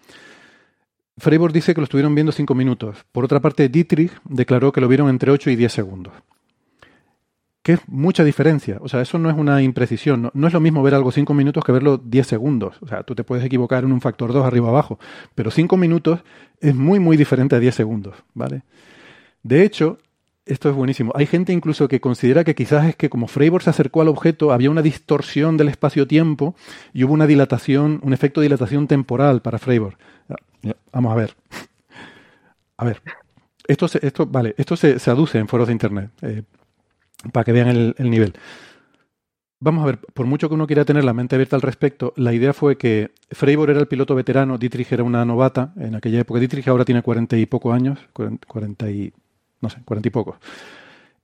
Fravor dice que lo estuvieron viendo cinco minutos. Por otra parte, Dietrich declaró que lo vieron entre 8 y 10 segundos que es mucha diferencia. O sea, eso no es una imprecisión. No, es lo mismo ver algo cinco minutos que verlo 10 segundos. O sea, tú te puedes equivocar en un factor 2 arriba abajo. Pero cinco minutos es muy, muy diferente a 10 segundos. ¿Vale? De hecho, esto es buenísimo. Hay gente incluso que considera que quizás es que como Fravor se acercó al objeto, había una distorsión del espacio-tiempo y hubo una dilatación, un efecto de dilatación temporal para Fravor. Vamos a ver. A ver. esto, se, esto, vale, esto se, aduce en foros de internet eh, para que vean el, nivel. Vamos a ver, por mucho que uno quiera tener la mente abierta al respecto, la idea fue que Freiburg era el piloto veterano, Dietrich era una novata en aquella época. Dietrich ahora tiene cuarenta y pocos años, cuarenta y, no sé, cuarenta y pocos.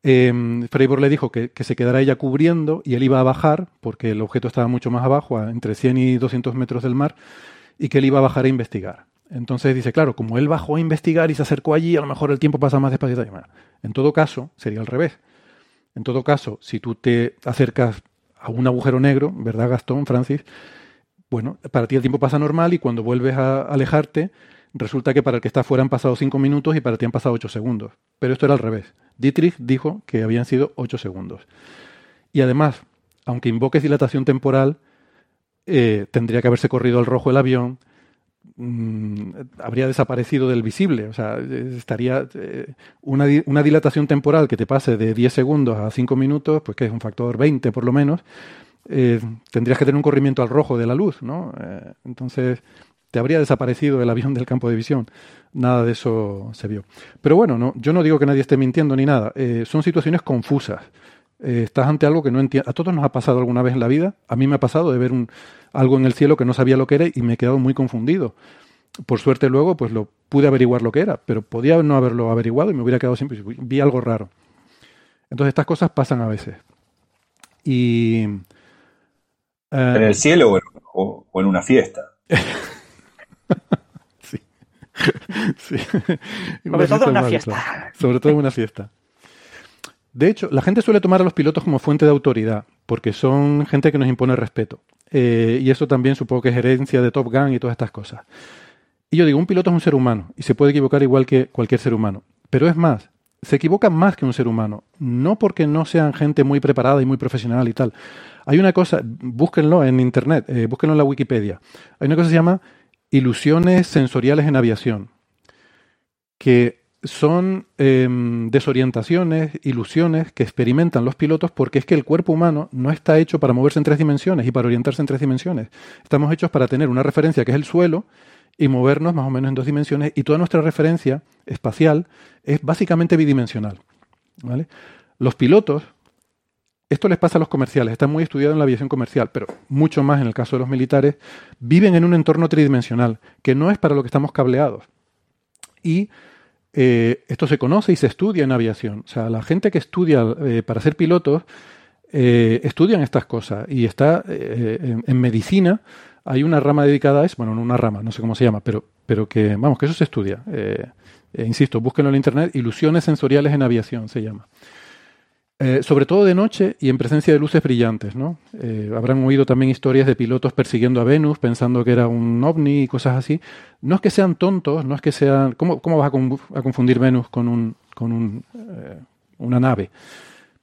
Eh, Freiburg le dijo que, se quedara ella cubriendo y él iba a bajar, porque el objeto estaba mucho más abajo, entre 100 y 200 metros del mar, y que él iba a bajar a investigar. Entonces dice, claro, como él bajó a investigar y se acercó allí, a lo mejor el tiempo pasa más despacio. En todo caso, sería al revés. En todo caso, si tú te acercas a un agujero negro, ¿verdad, Gastón, Francis? Bueno, para ti el tiempo pasa normal y cuando vuelves a alejarte, resulta que para el que está fuera han pasado cinco minutos y para ti han pasado ocho segundos. Pero esto era al revés. Dietrich dijo que habían sido ocho segundos. Y además, aunque invoques dilatación temporal, eh, tendría que haberse corrido al rojo el avión, Mm, habría desaparecido del visible. O sea, estaría eh, una, una, dilatación temporal que te pase de 10 segundos a 5 minutos, pues que es un factor 20 por lo menos, eh, tendrías que tener un corrimiento al rojo de la luz, ¿no? Eh, entonces te habría desaparecido el avión del campo de visión. Nada de eso se vio. Pero bueno, no, yo no digo que nadie esté mintiendo ni nada. son situaciones confusas. estás ante algo que no entiendes. A todos nos ha pasado alguna vez en la vida. A mí me ha pasado de ver un, algo en el cielo que no sabía lo que era y me he quedado muy confundido. Por suerte luego pues lo pude averiguar lo que era, pero podía no haberlo averiguado y me hubiera quedado siempre, vi algo raro. Entonces estas cosas pasan a veces. Y... Eh, ¿En el cielo o en, una fiesta? (laughs) (laughs) sí. Sobre todo en una fiesta. Sobre todo en una fiesta. De hecho, la gente suele tomar a los pilotos como fuente de autoridad, porque son gente que nos impone respeto. Eh, y eso también supongo que es herencia de Top Gun y todas estas cosas. Y yo digo, un piloto es un ser humano y se puede equivocar igual que cualquier ser humano. Pero es más, se equivoca más que un ser humano. No porque no sean gente muy preparada y muy profesional y tal. Hay una cosa, búsquenlo en internet, eh, búsquenlo en la Wikipedia. Hay una cosa que se llama ilusiones sensoriales en aviación. Que son em, desorientaciones, ilusiones que experimentan los pilotos porque es que el cuerpo humano no está hecho para moverse en tres dimensiones y para orientarse en tres dimensiones. Estamos hechos para tener una referencia que es el suelo y movernos más o menos en dos dimensiones y toda nuestra referencia espacial es básicamente bidimensional. ¿vale? Los pilotos, esto les pasa a los comerciales, está muy estudiado en la aviación comercial, pero mucho más en el caso de los militares, viven en un entorno tridimensional que no es para lo que estamos cableados. Y eh, esto se conoce y se estudia en aviación. O sea, la gente que estudia eh, para ser pilotos eh, estudian estas cosas. Y está en, medicina, hay una rama dedicada a eso, bueno, no una rama, no sé cómo se llama, pero, pero que, vamos, que eso se estudia. insisto, búsquenlo en internet, ilusiones sensoriales en aviación se llama. Eh, sobre todo de noche y en presencia de luces brillantes, ¿no? Eh, habrán oído también historias de pilotos persiguiendo a Venus pensando que era un ovni y cosas así. No es que sean tontos, no es que sean... ¿Cómo, cómo vas a, confundir Venus con, un, con un, eh, una nave?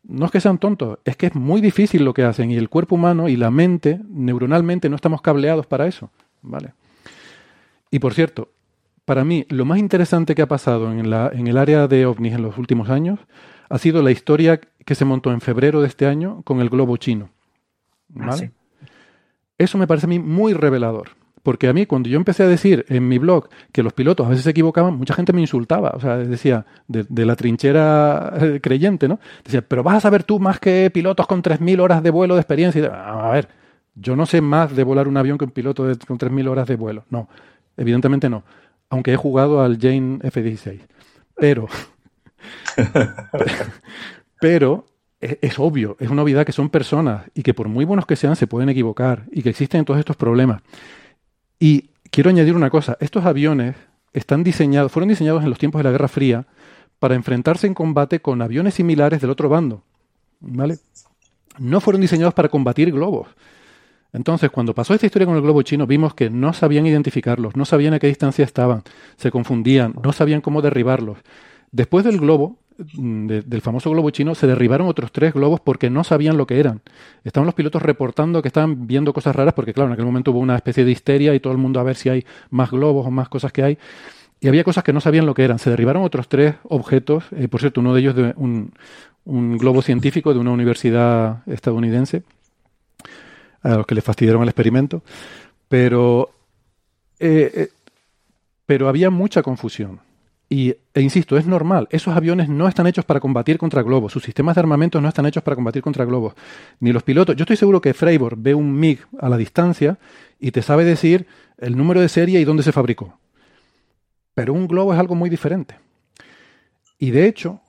No es que sean tontos, es que es muy difícil lo que hacen y el cuerpo humano y la mente, neuronalmente, no estamos cableados para eso, ¿vale? Y por cierto, para mí, lo más interesante que ha pasado en, la, en el área de ovnis en los últimos años ha sido la historia que se montó en febrero de este año con el globo chino. Ah, ¿Vale? Eso me parece a mí muy revelador. Porque a mí, cuando yo empecé a decir en mi blog que los pilotos a veces se equivocaban, mucha gente me insultaba. O sea, decía, de, la trinchera eh, creyente, ¿no? Decía, pero vas a saber tú más que pilotos con 3.000 horas de vuelo de experiencia. Y, a ver, yo no sé más de volar un avión que un piloto de, con 3.000 horas de vuelo. No, evidentemente no. Aunque he jugado al Jane F-16. Pero (laughs) Pero es, obvio, es una obviedad que son personas y que por muy buenos que sean se pueden equivocar y que existen todos estos problemas. Y quiero añadir una cosa, estos aviones están diseñados, fueron diseñados en los tiempos de la Guerra Fría para enfrentarse en combate con aviones similares del otro bando. ¿Vale? No fueron diseñados para combatir globos. Entonces, cuando pasó esta historia con el globo chino, vimos que no sabían identificarlos, no sabían a qué distancia estaban, se confundían, no sabían cómo derribarlos. Después del globo, mm, del famoso globo chino, se derribaron otros tres globos porque no sabían lo que eran. Estaban los pilotos reportando que estaban viendo cosas raras porque, claro, en aquel momento hubo una especie de histeria y todo el mundo a ver si hay más globos o más cosas que hay. Y había cosas que no sabían lo que eran. Se derribaron otros tres objetos, eh, por cierto, uno de ellos de un, globo científico de una universidad estadounidense, a los que le fastidiaron el experimento. Pero, eh, eh, pero había mucha confusión. Y, e insisto, es normal. Esos aviones no están hechos para combatir contra globos. Sus sistemas de armamento no están hechos para combatir contra globos. Ni los pilotos. Yo estoy seguro que Freiburg ve un MiG a la distancia y te sabe decir el número de serie y dónde se fabricó. Pero un globo es algo muy diferente. Y de hecho,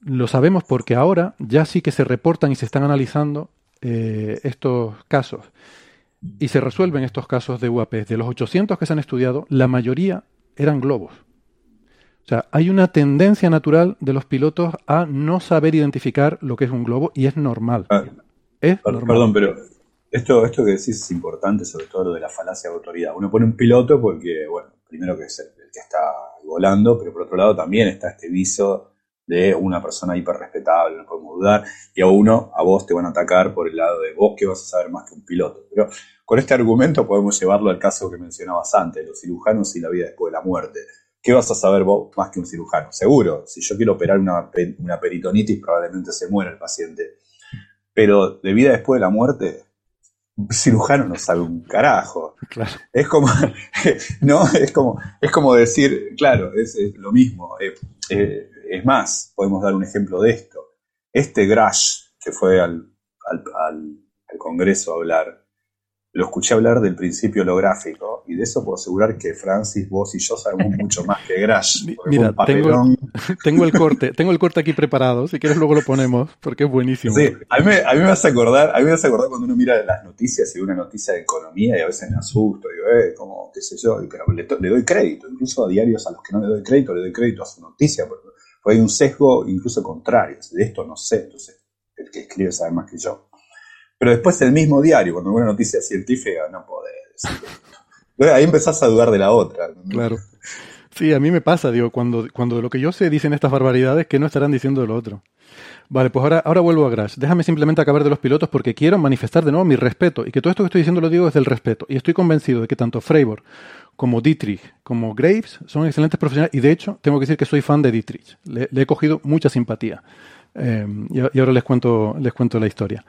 lo sabemos porque ahora ya sí que se reportan y se están analizando eh, estos casos. Y se resuelven estos casos de UAP. De los 800 que se han estudiado, la mayoría eran globos. O sea, hay una tendencia natural de los pilotos a no saber identificar lo que es un globo y es normal. Ah, es Perdón, pero esto, esto que decís es importante, sobre todo lo de la falacia de autoridad. Uno pone un piloto porque, bueno, primero que es el, que está volando, pero por otro lado también está este viso de una persona hiper respetable, no podemos dudar, y a uno, a vos te van a atacar por el lado de vos que vas a saber más que un piloto. Pero con este argumento podemos llevarlo al caso que mencionabas antes, los cirujanos y la vida después de la muerte. ¿Qué vas a saber vos más que un cirujano? Seguro, si yo quiero operar una, peritonitis, probablemente se muera el paciente. Pero de vida después de la muerte, un cirujano no sabe un carajo. Es como, (laughs) no, es como, es como decir, claro, es, lo mismo. Eh, eh, es más, podemos dar un ejemplo de esto. Este Grash, que fue al, al Congreso a hablar, lo escuché hablar del principio holográfico y de eso puedo asegurar que Francis, vos y yo sabemos mucho más que Grash. Mira, tengo, (laughs) tengo, el corte, tengo el corte aquí preparado, si quieres luego lo ponemos, porque es buenísimo. Sí, a mí, me, a mí me hace acordar, a mí me hace acordar cuando uno mira las noticias y una noticia de economía y a veces me asusto, digo, eh, como, qué sé yo, pero le, doy crédito, incluso a diarios a los que no le doy crédito, le doy crédito a su noticia, porque, hay un sesgo incluso contrario, de esto no sé, entonces el que escribe sabe más que yo. Pero después el mismo diario, cuando una noticia científica, no podés Ahí empezás a dudar de la otra. Claro. Sí, a mí me pasa, digo, cuando, cuando lo que yo sé dicen estas barbaridades, ¿qué no estarán diciendo de lo otro? Vale, pues ahora, ahora vuelvo a Grash. Déjame simplemente acabar de los pilotos porque quiero manifestar de nuevo mi respeto y que todo esto que estoy diciendo lo digo desde el respeto. Y estoy convencido de que tanto Freiburg como Dietrich como Graves son excelentes profesionales y de hecho tengo que decir que soy fan de Dietrich. Le, he cogido mucha simpatía. Eh, y, y, ahora les cuento, les cuento la historia.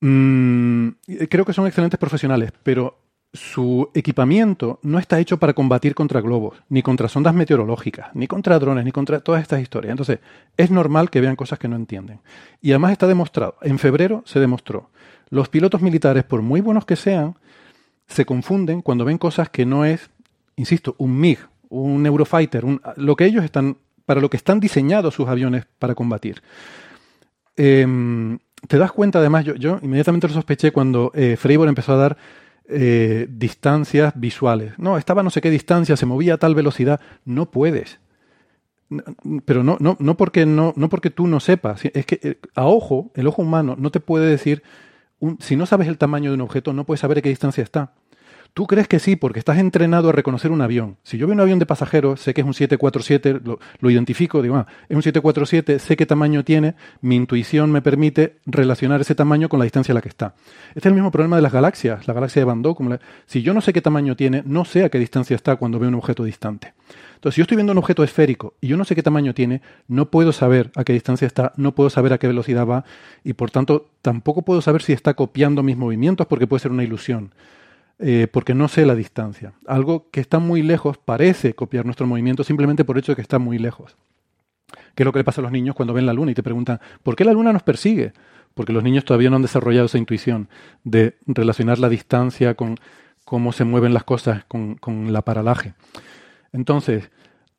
Mm, creo que son excelentes profesionales, pero su equipamiento no está hecho para combatir contra globos, ni contra sondas meteorológicas, ni contra drones, ni contra todas estas historias. Entonces, es normal que vean cosas que no entienden. Y además está demostrado, en febrero se demostró, los pilotos militares, por muy buenos que sean, se confunden cuando ven cosas que no es, insisto, un MiG, un Eurofighter, lo que ellos están, para lo que están diseñados sus aviones para combatir. Eh, te das cuenta, además, yo, yo inmediatamente lo sospeché cuando eh, Freiburg empezó a dar eh, distancias visuales. No, estaba no sé qué distancia, se movía a tal velocidad. No puedes. Pero no, no, no, porque, no, no porque tú no sepas. Es que eh, a ojo, el ojo humano no te puede decir, si no sabes el tamaño de un objeto, no puedes saber a qué distancia está. Tú crees que sí, porque estás entrenado a reconocer un avión. Si yo veo un avión de pasajeros, sé que es un 747, lo, lo identifico, digo, ah, es un 747, sé qué tamaño tiene, mi intuición me permite relacionar ese tamaño con la distancia a la que está. Este es el mismo problema de las galaxias, la galaxia de Van como si yo no sé qué tamaño tiene, no sé a qué distancia está cuando veo un objeto distante. Entonces, si yo estoy viendo un objeto esférico y yo no sé qué tamaño tiene, no puedo saber a qué distancia está, no puedo saber a qué velocidad va y por tanto tampoco puedo saber si está copiando mis movimientos porque puede ser una ilusión. Eh, porque no sé la distancia. Algo que está muy lejos parece copiar nuestro movimiento simplemente por el hecho de que está muy lejos. ¿Qué es lo que le pasa a los niños cuando ven la luna y te preguntan, ¿por qué la luna nos persigue? Porque los niños todavía no han desarrollado esa intuición de relacionar la distancia con cómo se mueven las cosas, con, con la paralaje. Entonces,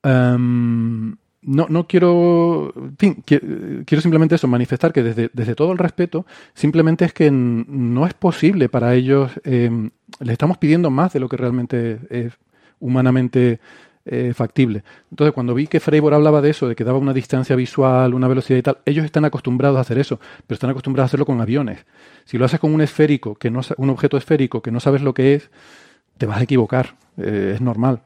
em, no, no quiero, fin, quiero simplemente eso, manifestar que desde, desde, todo el respeto, simplemente es que no es posible para ellos, eh, les estamos pidiendo más de lo que realmente es humanamente eh, factible. Entonces, cuando vi que Freiburg hablaba de eso, de que daba una distancia visual, una velocidad y tal, ellos están acostumbrados a hacer eso, pero están acostumbrados a hacerlo con aviones. Si lo haces con un esférico, que no, un objeto esférico que no sabes lo que es, te vas a equivocar, eh, es normal.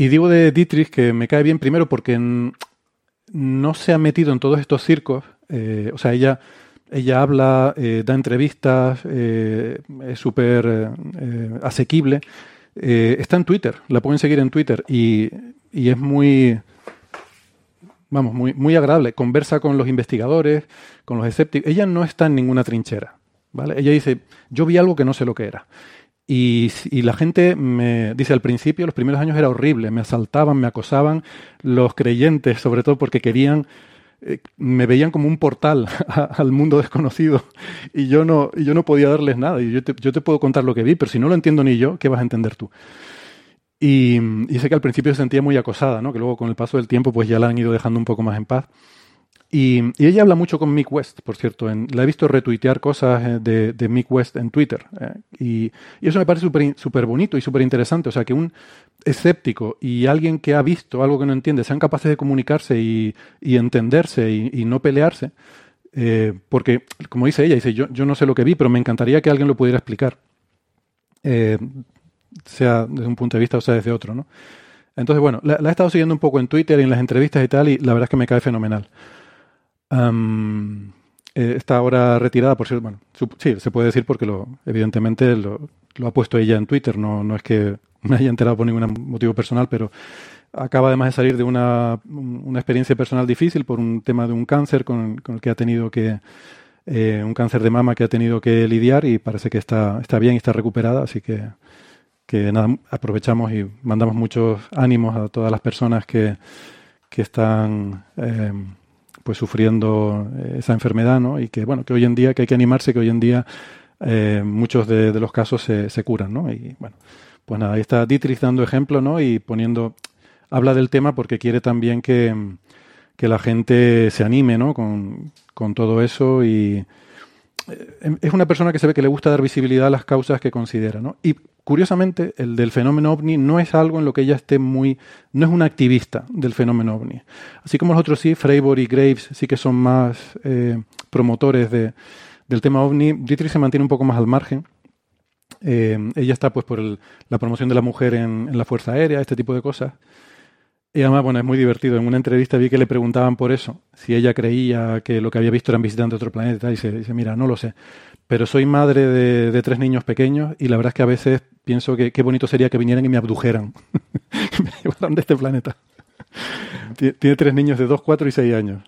Y digo de Dietrich que me cae bien primero porque no se ha metido en todos estos circos. Eh, o sea, ella, ella habla, eh, da entrevistas, eh, es súper asequible. está en Twitter, la pueden seguir en Twitter y, y es muy, vamos, muy, muy agradable. Conversa con los investigadores, con los escépticos. Ella no está en ninguna trinchera. ¿vale? Ella dice, yo vi algo que no sé lo que era. Y, la gente me dice al principio, los primeros años era horrible, me asaltaban, me acosaban, los creyentes, sobre todo porque querían, eh, me veían como un portal (laughs) al mundo desconocido y yo no, y yo no podía darles nada. Y yo te, puedo contar lo que vi, pero si no lo entiendo ni yo, ¿qué vas a entender tú? Y, y sé que al principio se sentía muy acosada, ¿no? que luego con el paso del tiempo pues ya la han ido dejando un poco más en paz. Y, ella habla mucho con Mick West, por cierto. la he visto retuitear cosas eh, de, Mick West en Twitter. Eh, y, eso me parece súper bonito y súper interesante. O sea, que un escéptico y alguien que ha visto algo que no entiende sean capaces de comunicarse y, entenderse y, no pelearse. Eh, porque, como dice ella, dice, yo, yo no sé lo que vi, pero me encantaría que alguien lo pudiera explicar. sea desde un punto de vista o sea desde otro, ¿no? Entonces, bueno, la, la he estado siguiendo un poco en Twitter y en las entrevistas y tal, y la verdad es que me cae fenomenal. Eh, está ahora retirada, por cierto. Bueno, sí, se puede decir porque lo, evidentemente lo, ha puesto ella en Twitter. No, no es que (laughs) me haya enterado por ningún motivo personal, pero acaba además de salir de una, experiencia personal difícil por un tema de un cáncer con, el que ha tenido que. Eh, un cáncer de mama que ha tenido que lidiar y parece que está, está bien y está recuperada, así que, que nada, aprovechamos y mandamos muchos ánimos a todas las personas que, que están eh, pues sufriendo eh, esa enfermedad, ¿no? Y que bueno, que hoy en día, que hay que animarse, que hoy en día eh, muchos de, los casos se, curan, ¿no? Y bueno, pues nada, ahí está Dietrich dando ejemplo, ¿no? Y poniendo, habla del tema porque quiere también que, que la gente se anime, ¿no? Con, con todo eso y es una persona que se ve que le gusta dar visibilidad a las causas que considera, ¿no? Y curiosamente, el del fenómeno ovni no es algo en lo que ella esté muy, no es una activista del fenómeno ovni. Así como los otros sí, Freiburg y Graves sí que son más eh, promotores de, del tema ovni, Dietrich se mantiene un poco más al margen. Eh, ella está pues por la promoción de la mujer en, en, la Fuerza Aérea, este tipo de cosas. Y además, bueno, es muy divertido. En una entrevista vi que le preguntaban por eso, si ella creía que lo que había visto eran visitantes de otro planeta. Y dice, dice mira, no lo sé. Pero soy madre de, tres niños pequeños y la verdad es que a veces pienso que qué bonito sería que vinieran y me abdujeran. (laughs) me llevaran de este planeta. Tiene tres niños de dos, cuatro y seis años.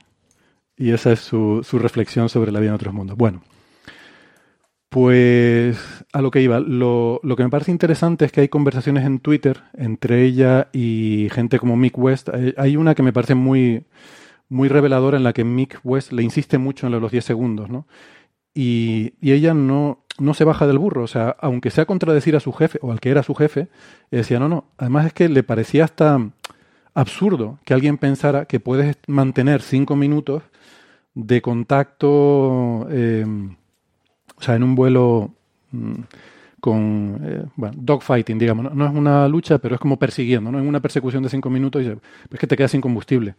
Y esa es su, su reflexión sobre la vida en otros mundos. Bueno, pues a lo que iba, lo, que me parece interesante es que hay conversaciones en Twitter entre ella y gente como Mick West. Hay una que me parece muy, muy reveladora en la que Mick West le insiste mucho en los 10 segundos, ¿no? Y, y, ella no, no se baja del burro, o sea, aunque sea contradecir a su jefe o al que era su jefe, decía, no, no, además es que le parecía hasta absurdo que alguien pensara que puedes mantener cinco minutos de contacto. Eh, o sea, en un vuelo mm, con, eh, bueno, dogfighting, digamos, ¿no? es una lucha, pero es como persiguiendo, ¿no? En una persecución de cinco minutos y es que te quedas sin combustible.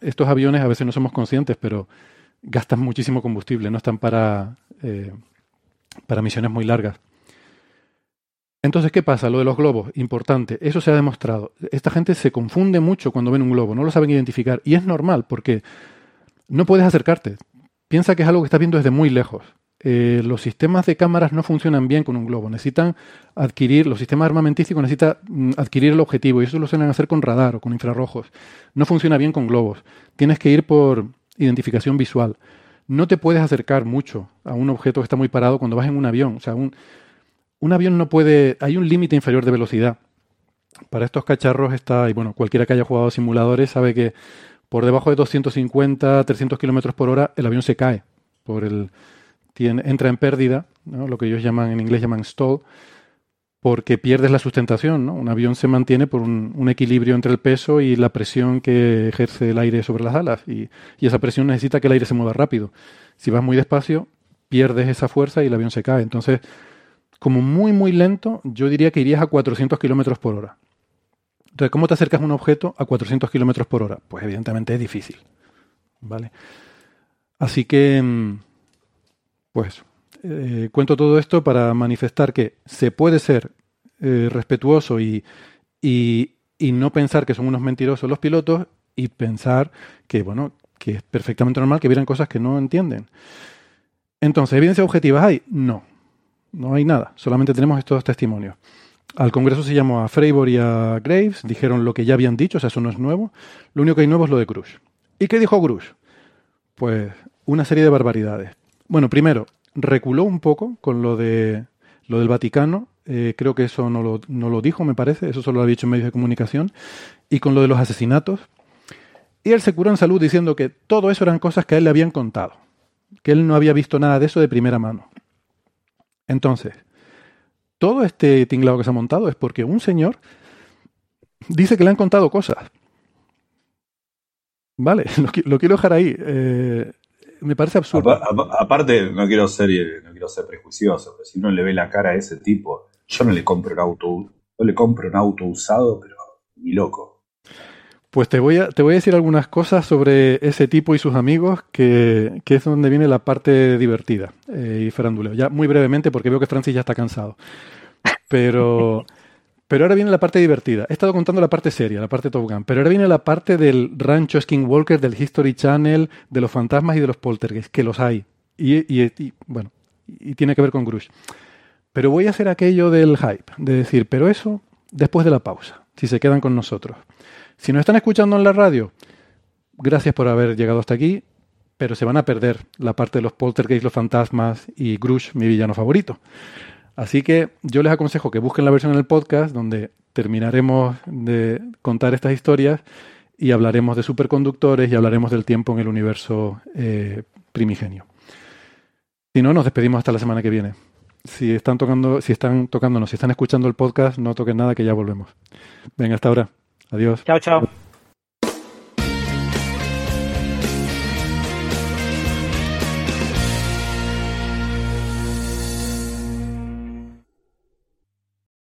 Estos aviones a veces no somos conscientes, pero gastan muchísimo combustible, no están para, eh, para misiones muy largas. Entonces, ¿qué pasa? Lo de los globos, importante, eso se ha demostrado. Esta gente se confunde mucho cuando ven un globo, no lo saben identificar. Y es normal, porque no puedes acercarte. Piensa que es algo que estás viendo desde muy lejos. Eh, los sistemas de cámaras no funcionan bien con un globo. Necesitan adquirir, los sistemas armamentísticos necesitan mm, adquirir el objetivo y eso lo suelen hacer con radar o con infrarrojos. No funciona bien con globos. Tienes que ir por identificación visual. No te puedes acercar mucho a un objeto que está muy parado cuando vas en un avión. O sea, un, un avión no puede. Hay un límite inferior de velocidad. Para estos cacharros está, y bueno, cualquiera que haya jugado simuladores sabe que por debajo de 250, 300 kilómetros por hora el avión se cae por el, entra en pérdida, lo que ellos llaman en inglés llaman stall, porque pierdes la sustentación. Un avión se mantiene por un, equilibrio entre el peso y la presión que ejerce el aire sobre las alas. Y, esa presión necesita que el aire se mueva rápido. Si vas muy despacio, pierdes esa fuerza y el avión se cae. Entonces, como muy, muy lento, yo diría que irías a 400 kilómetros por hora. Entonces, ¿cómo te acercas a un objeto a 400 kilómetros por hora? Pues evidentemente es difícil. ¿Vale? Así que mm, pues eh, cuento todo esto para manifestar que se puede ser eh, respetuoso y, y, no pensar que son unos mentirosos los pilotos y pensar que, bueno, que es perfectamente normal que vieran cosas que no entienden. Entonces, ¿evidencias objetivas hay? No, no hay nada, solamente tenemos estos testimonios. Al Congreso se llamó a Freiburg y a Graves, dijeron lo que ya habían dicho, o sea, eso no es nuevo. Lo único que hay nuevo es lo de Cruz. ¿Y qué dijo Cruz? Pues una serie de barbaridades. Bueno, primero, reculó un poco con lo de lo del Vaticano, eh, creo que eso no lo, no lo dijo, me parece, eso solo lo había dicho en medios de comunicación, y con lo de los asesinatos. Y él se curó en salud diciendo que todo eso eran cosas que a él le habían contado, que él no había visto nada de eso de primera mano. Entonces, todo este tinglado que se ha montado es porque un señor dice que le han contado cosas. Vale, (laughs) lo, quiero dejar ahí. Eh, me parece absurdo. aparte, no quiero ser, no quiero ser prejuicioso, pero si uno le ve la cara a ese tipo, yo no le compro un auto, no le compro un auto usado, pero ni loco. Pues te voy a, te voy a decir algunas cosas sobre ese tipo y sus amigos, que, que es donde viene la parte divertida eh, y faranduleo. Ya muy brevemente, porque veo que Francis ya está cansado. Pero, pero ahora viene la parte divertida. He estado contando la parte seria, la parte Top Gun, pero ahora viene la parte del rancho Skinwalker, del History Channel, de los fantasmas y de los poltergeists, que los hay. Y, bueno, y tiene que ver con Grush. Pero voy a hacer aquello del hype, de decir, pero eso después de la pausa, si se quedan con nosotros. Si nos están escuchando en la radio, gracias por haber llegado hasta aquí, pero se van a perder la parte de los poltergeists, los fantasmas y Grush, mi villano favorito. Así que yo les aconsejo que busquen la versión en el podcast donde terminaremos de contar estas historias y hablaremos de superconductores y hablaremos del tiempo en el universo eh, primigenio. Si no, nos despedimos hasta la semana que viene. Si están tocando, si están tocándonos, si están escuchando el podcast, no toquen nada que ya volvemos. Venga, hasta ahora. Adiós. Chao, chao.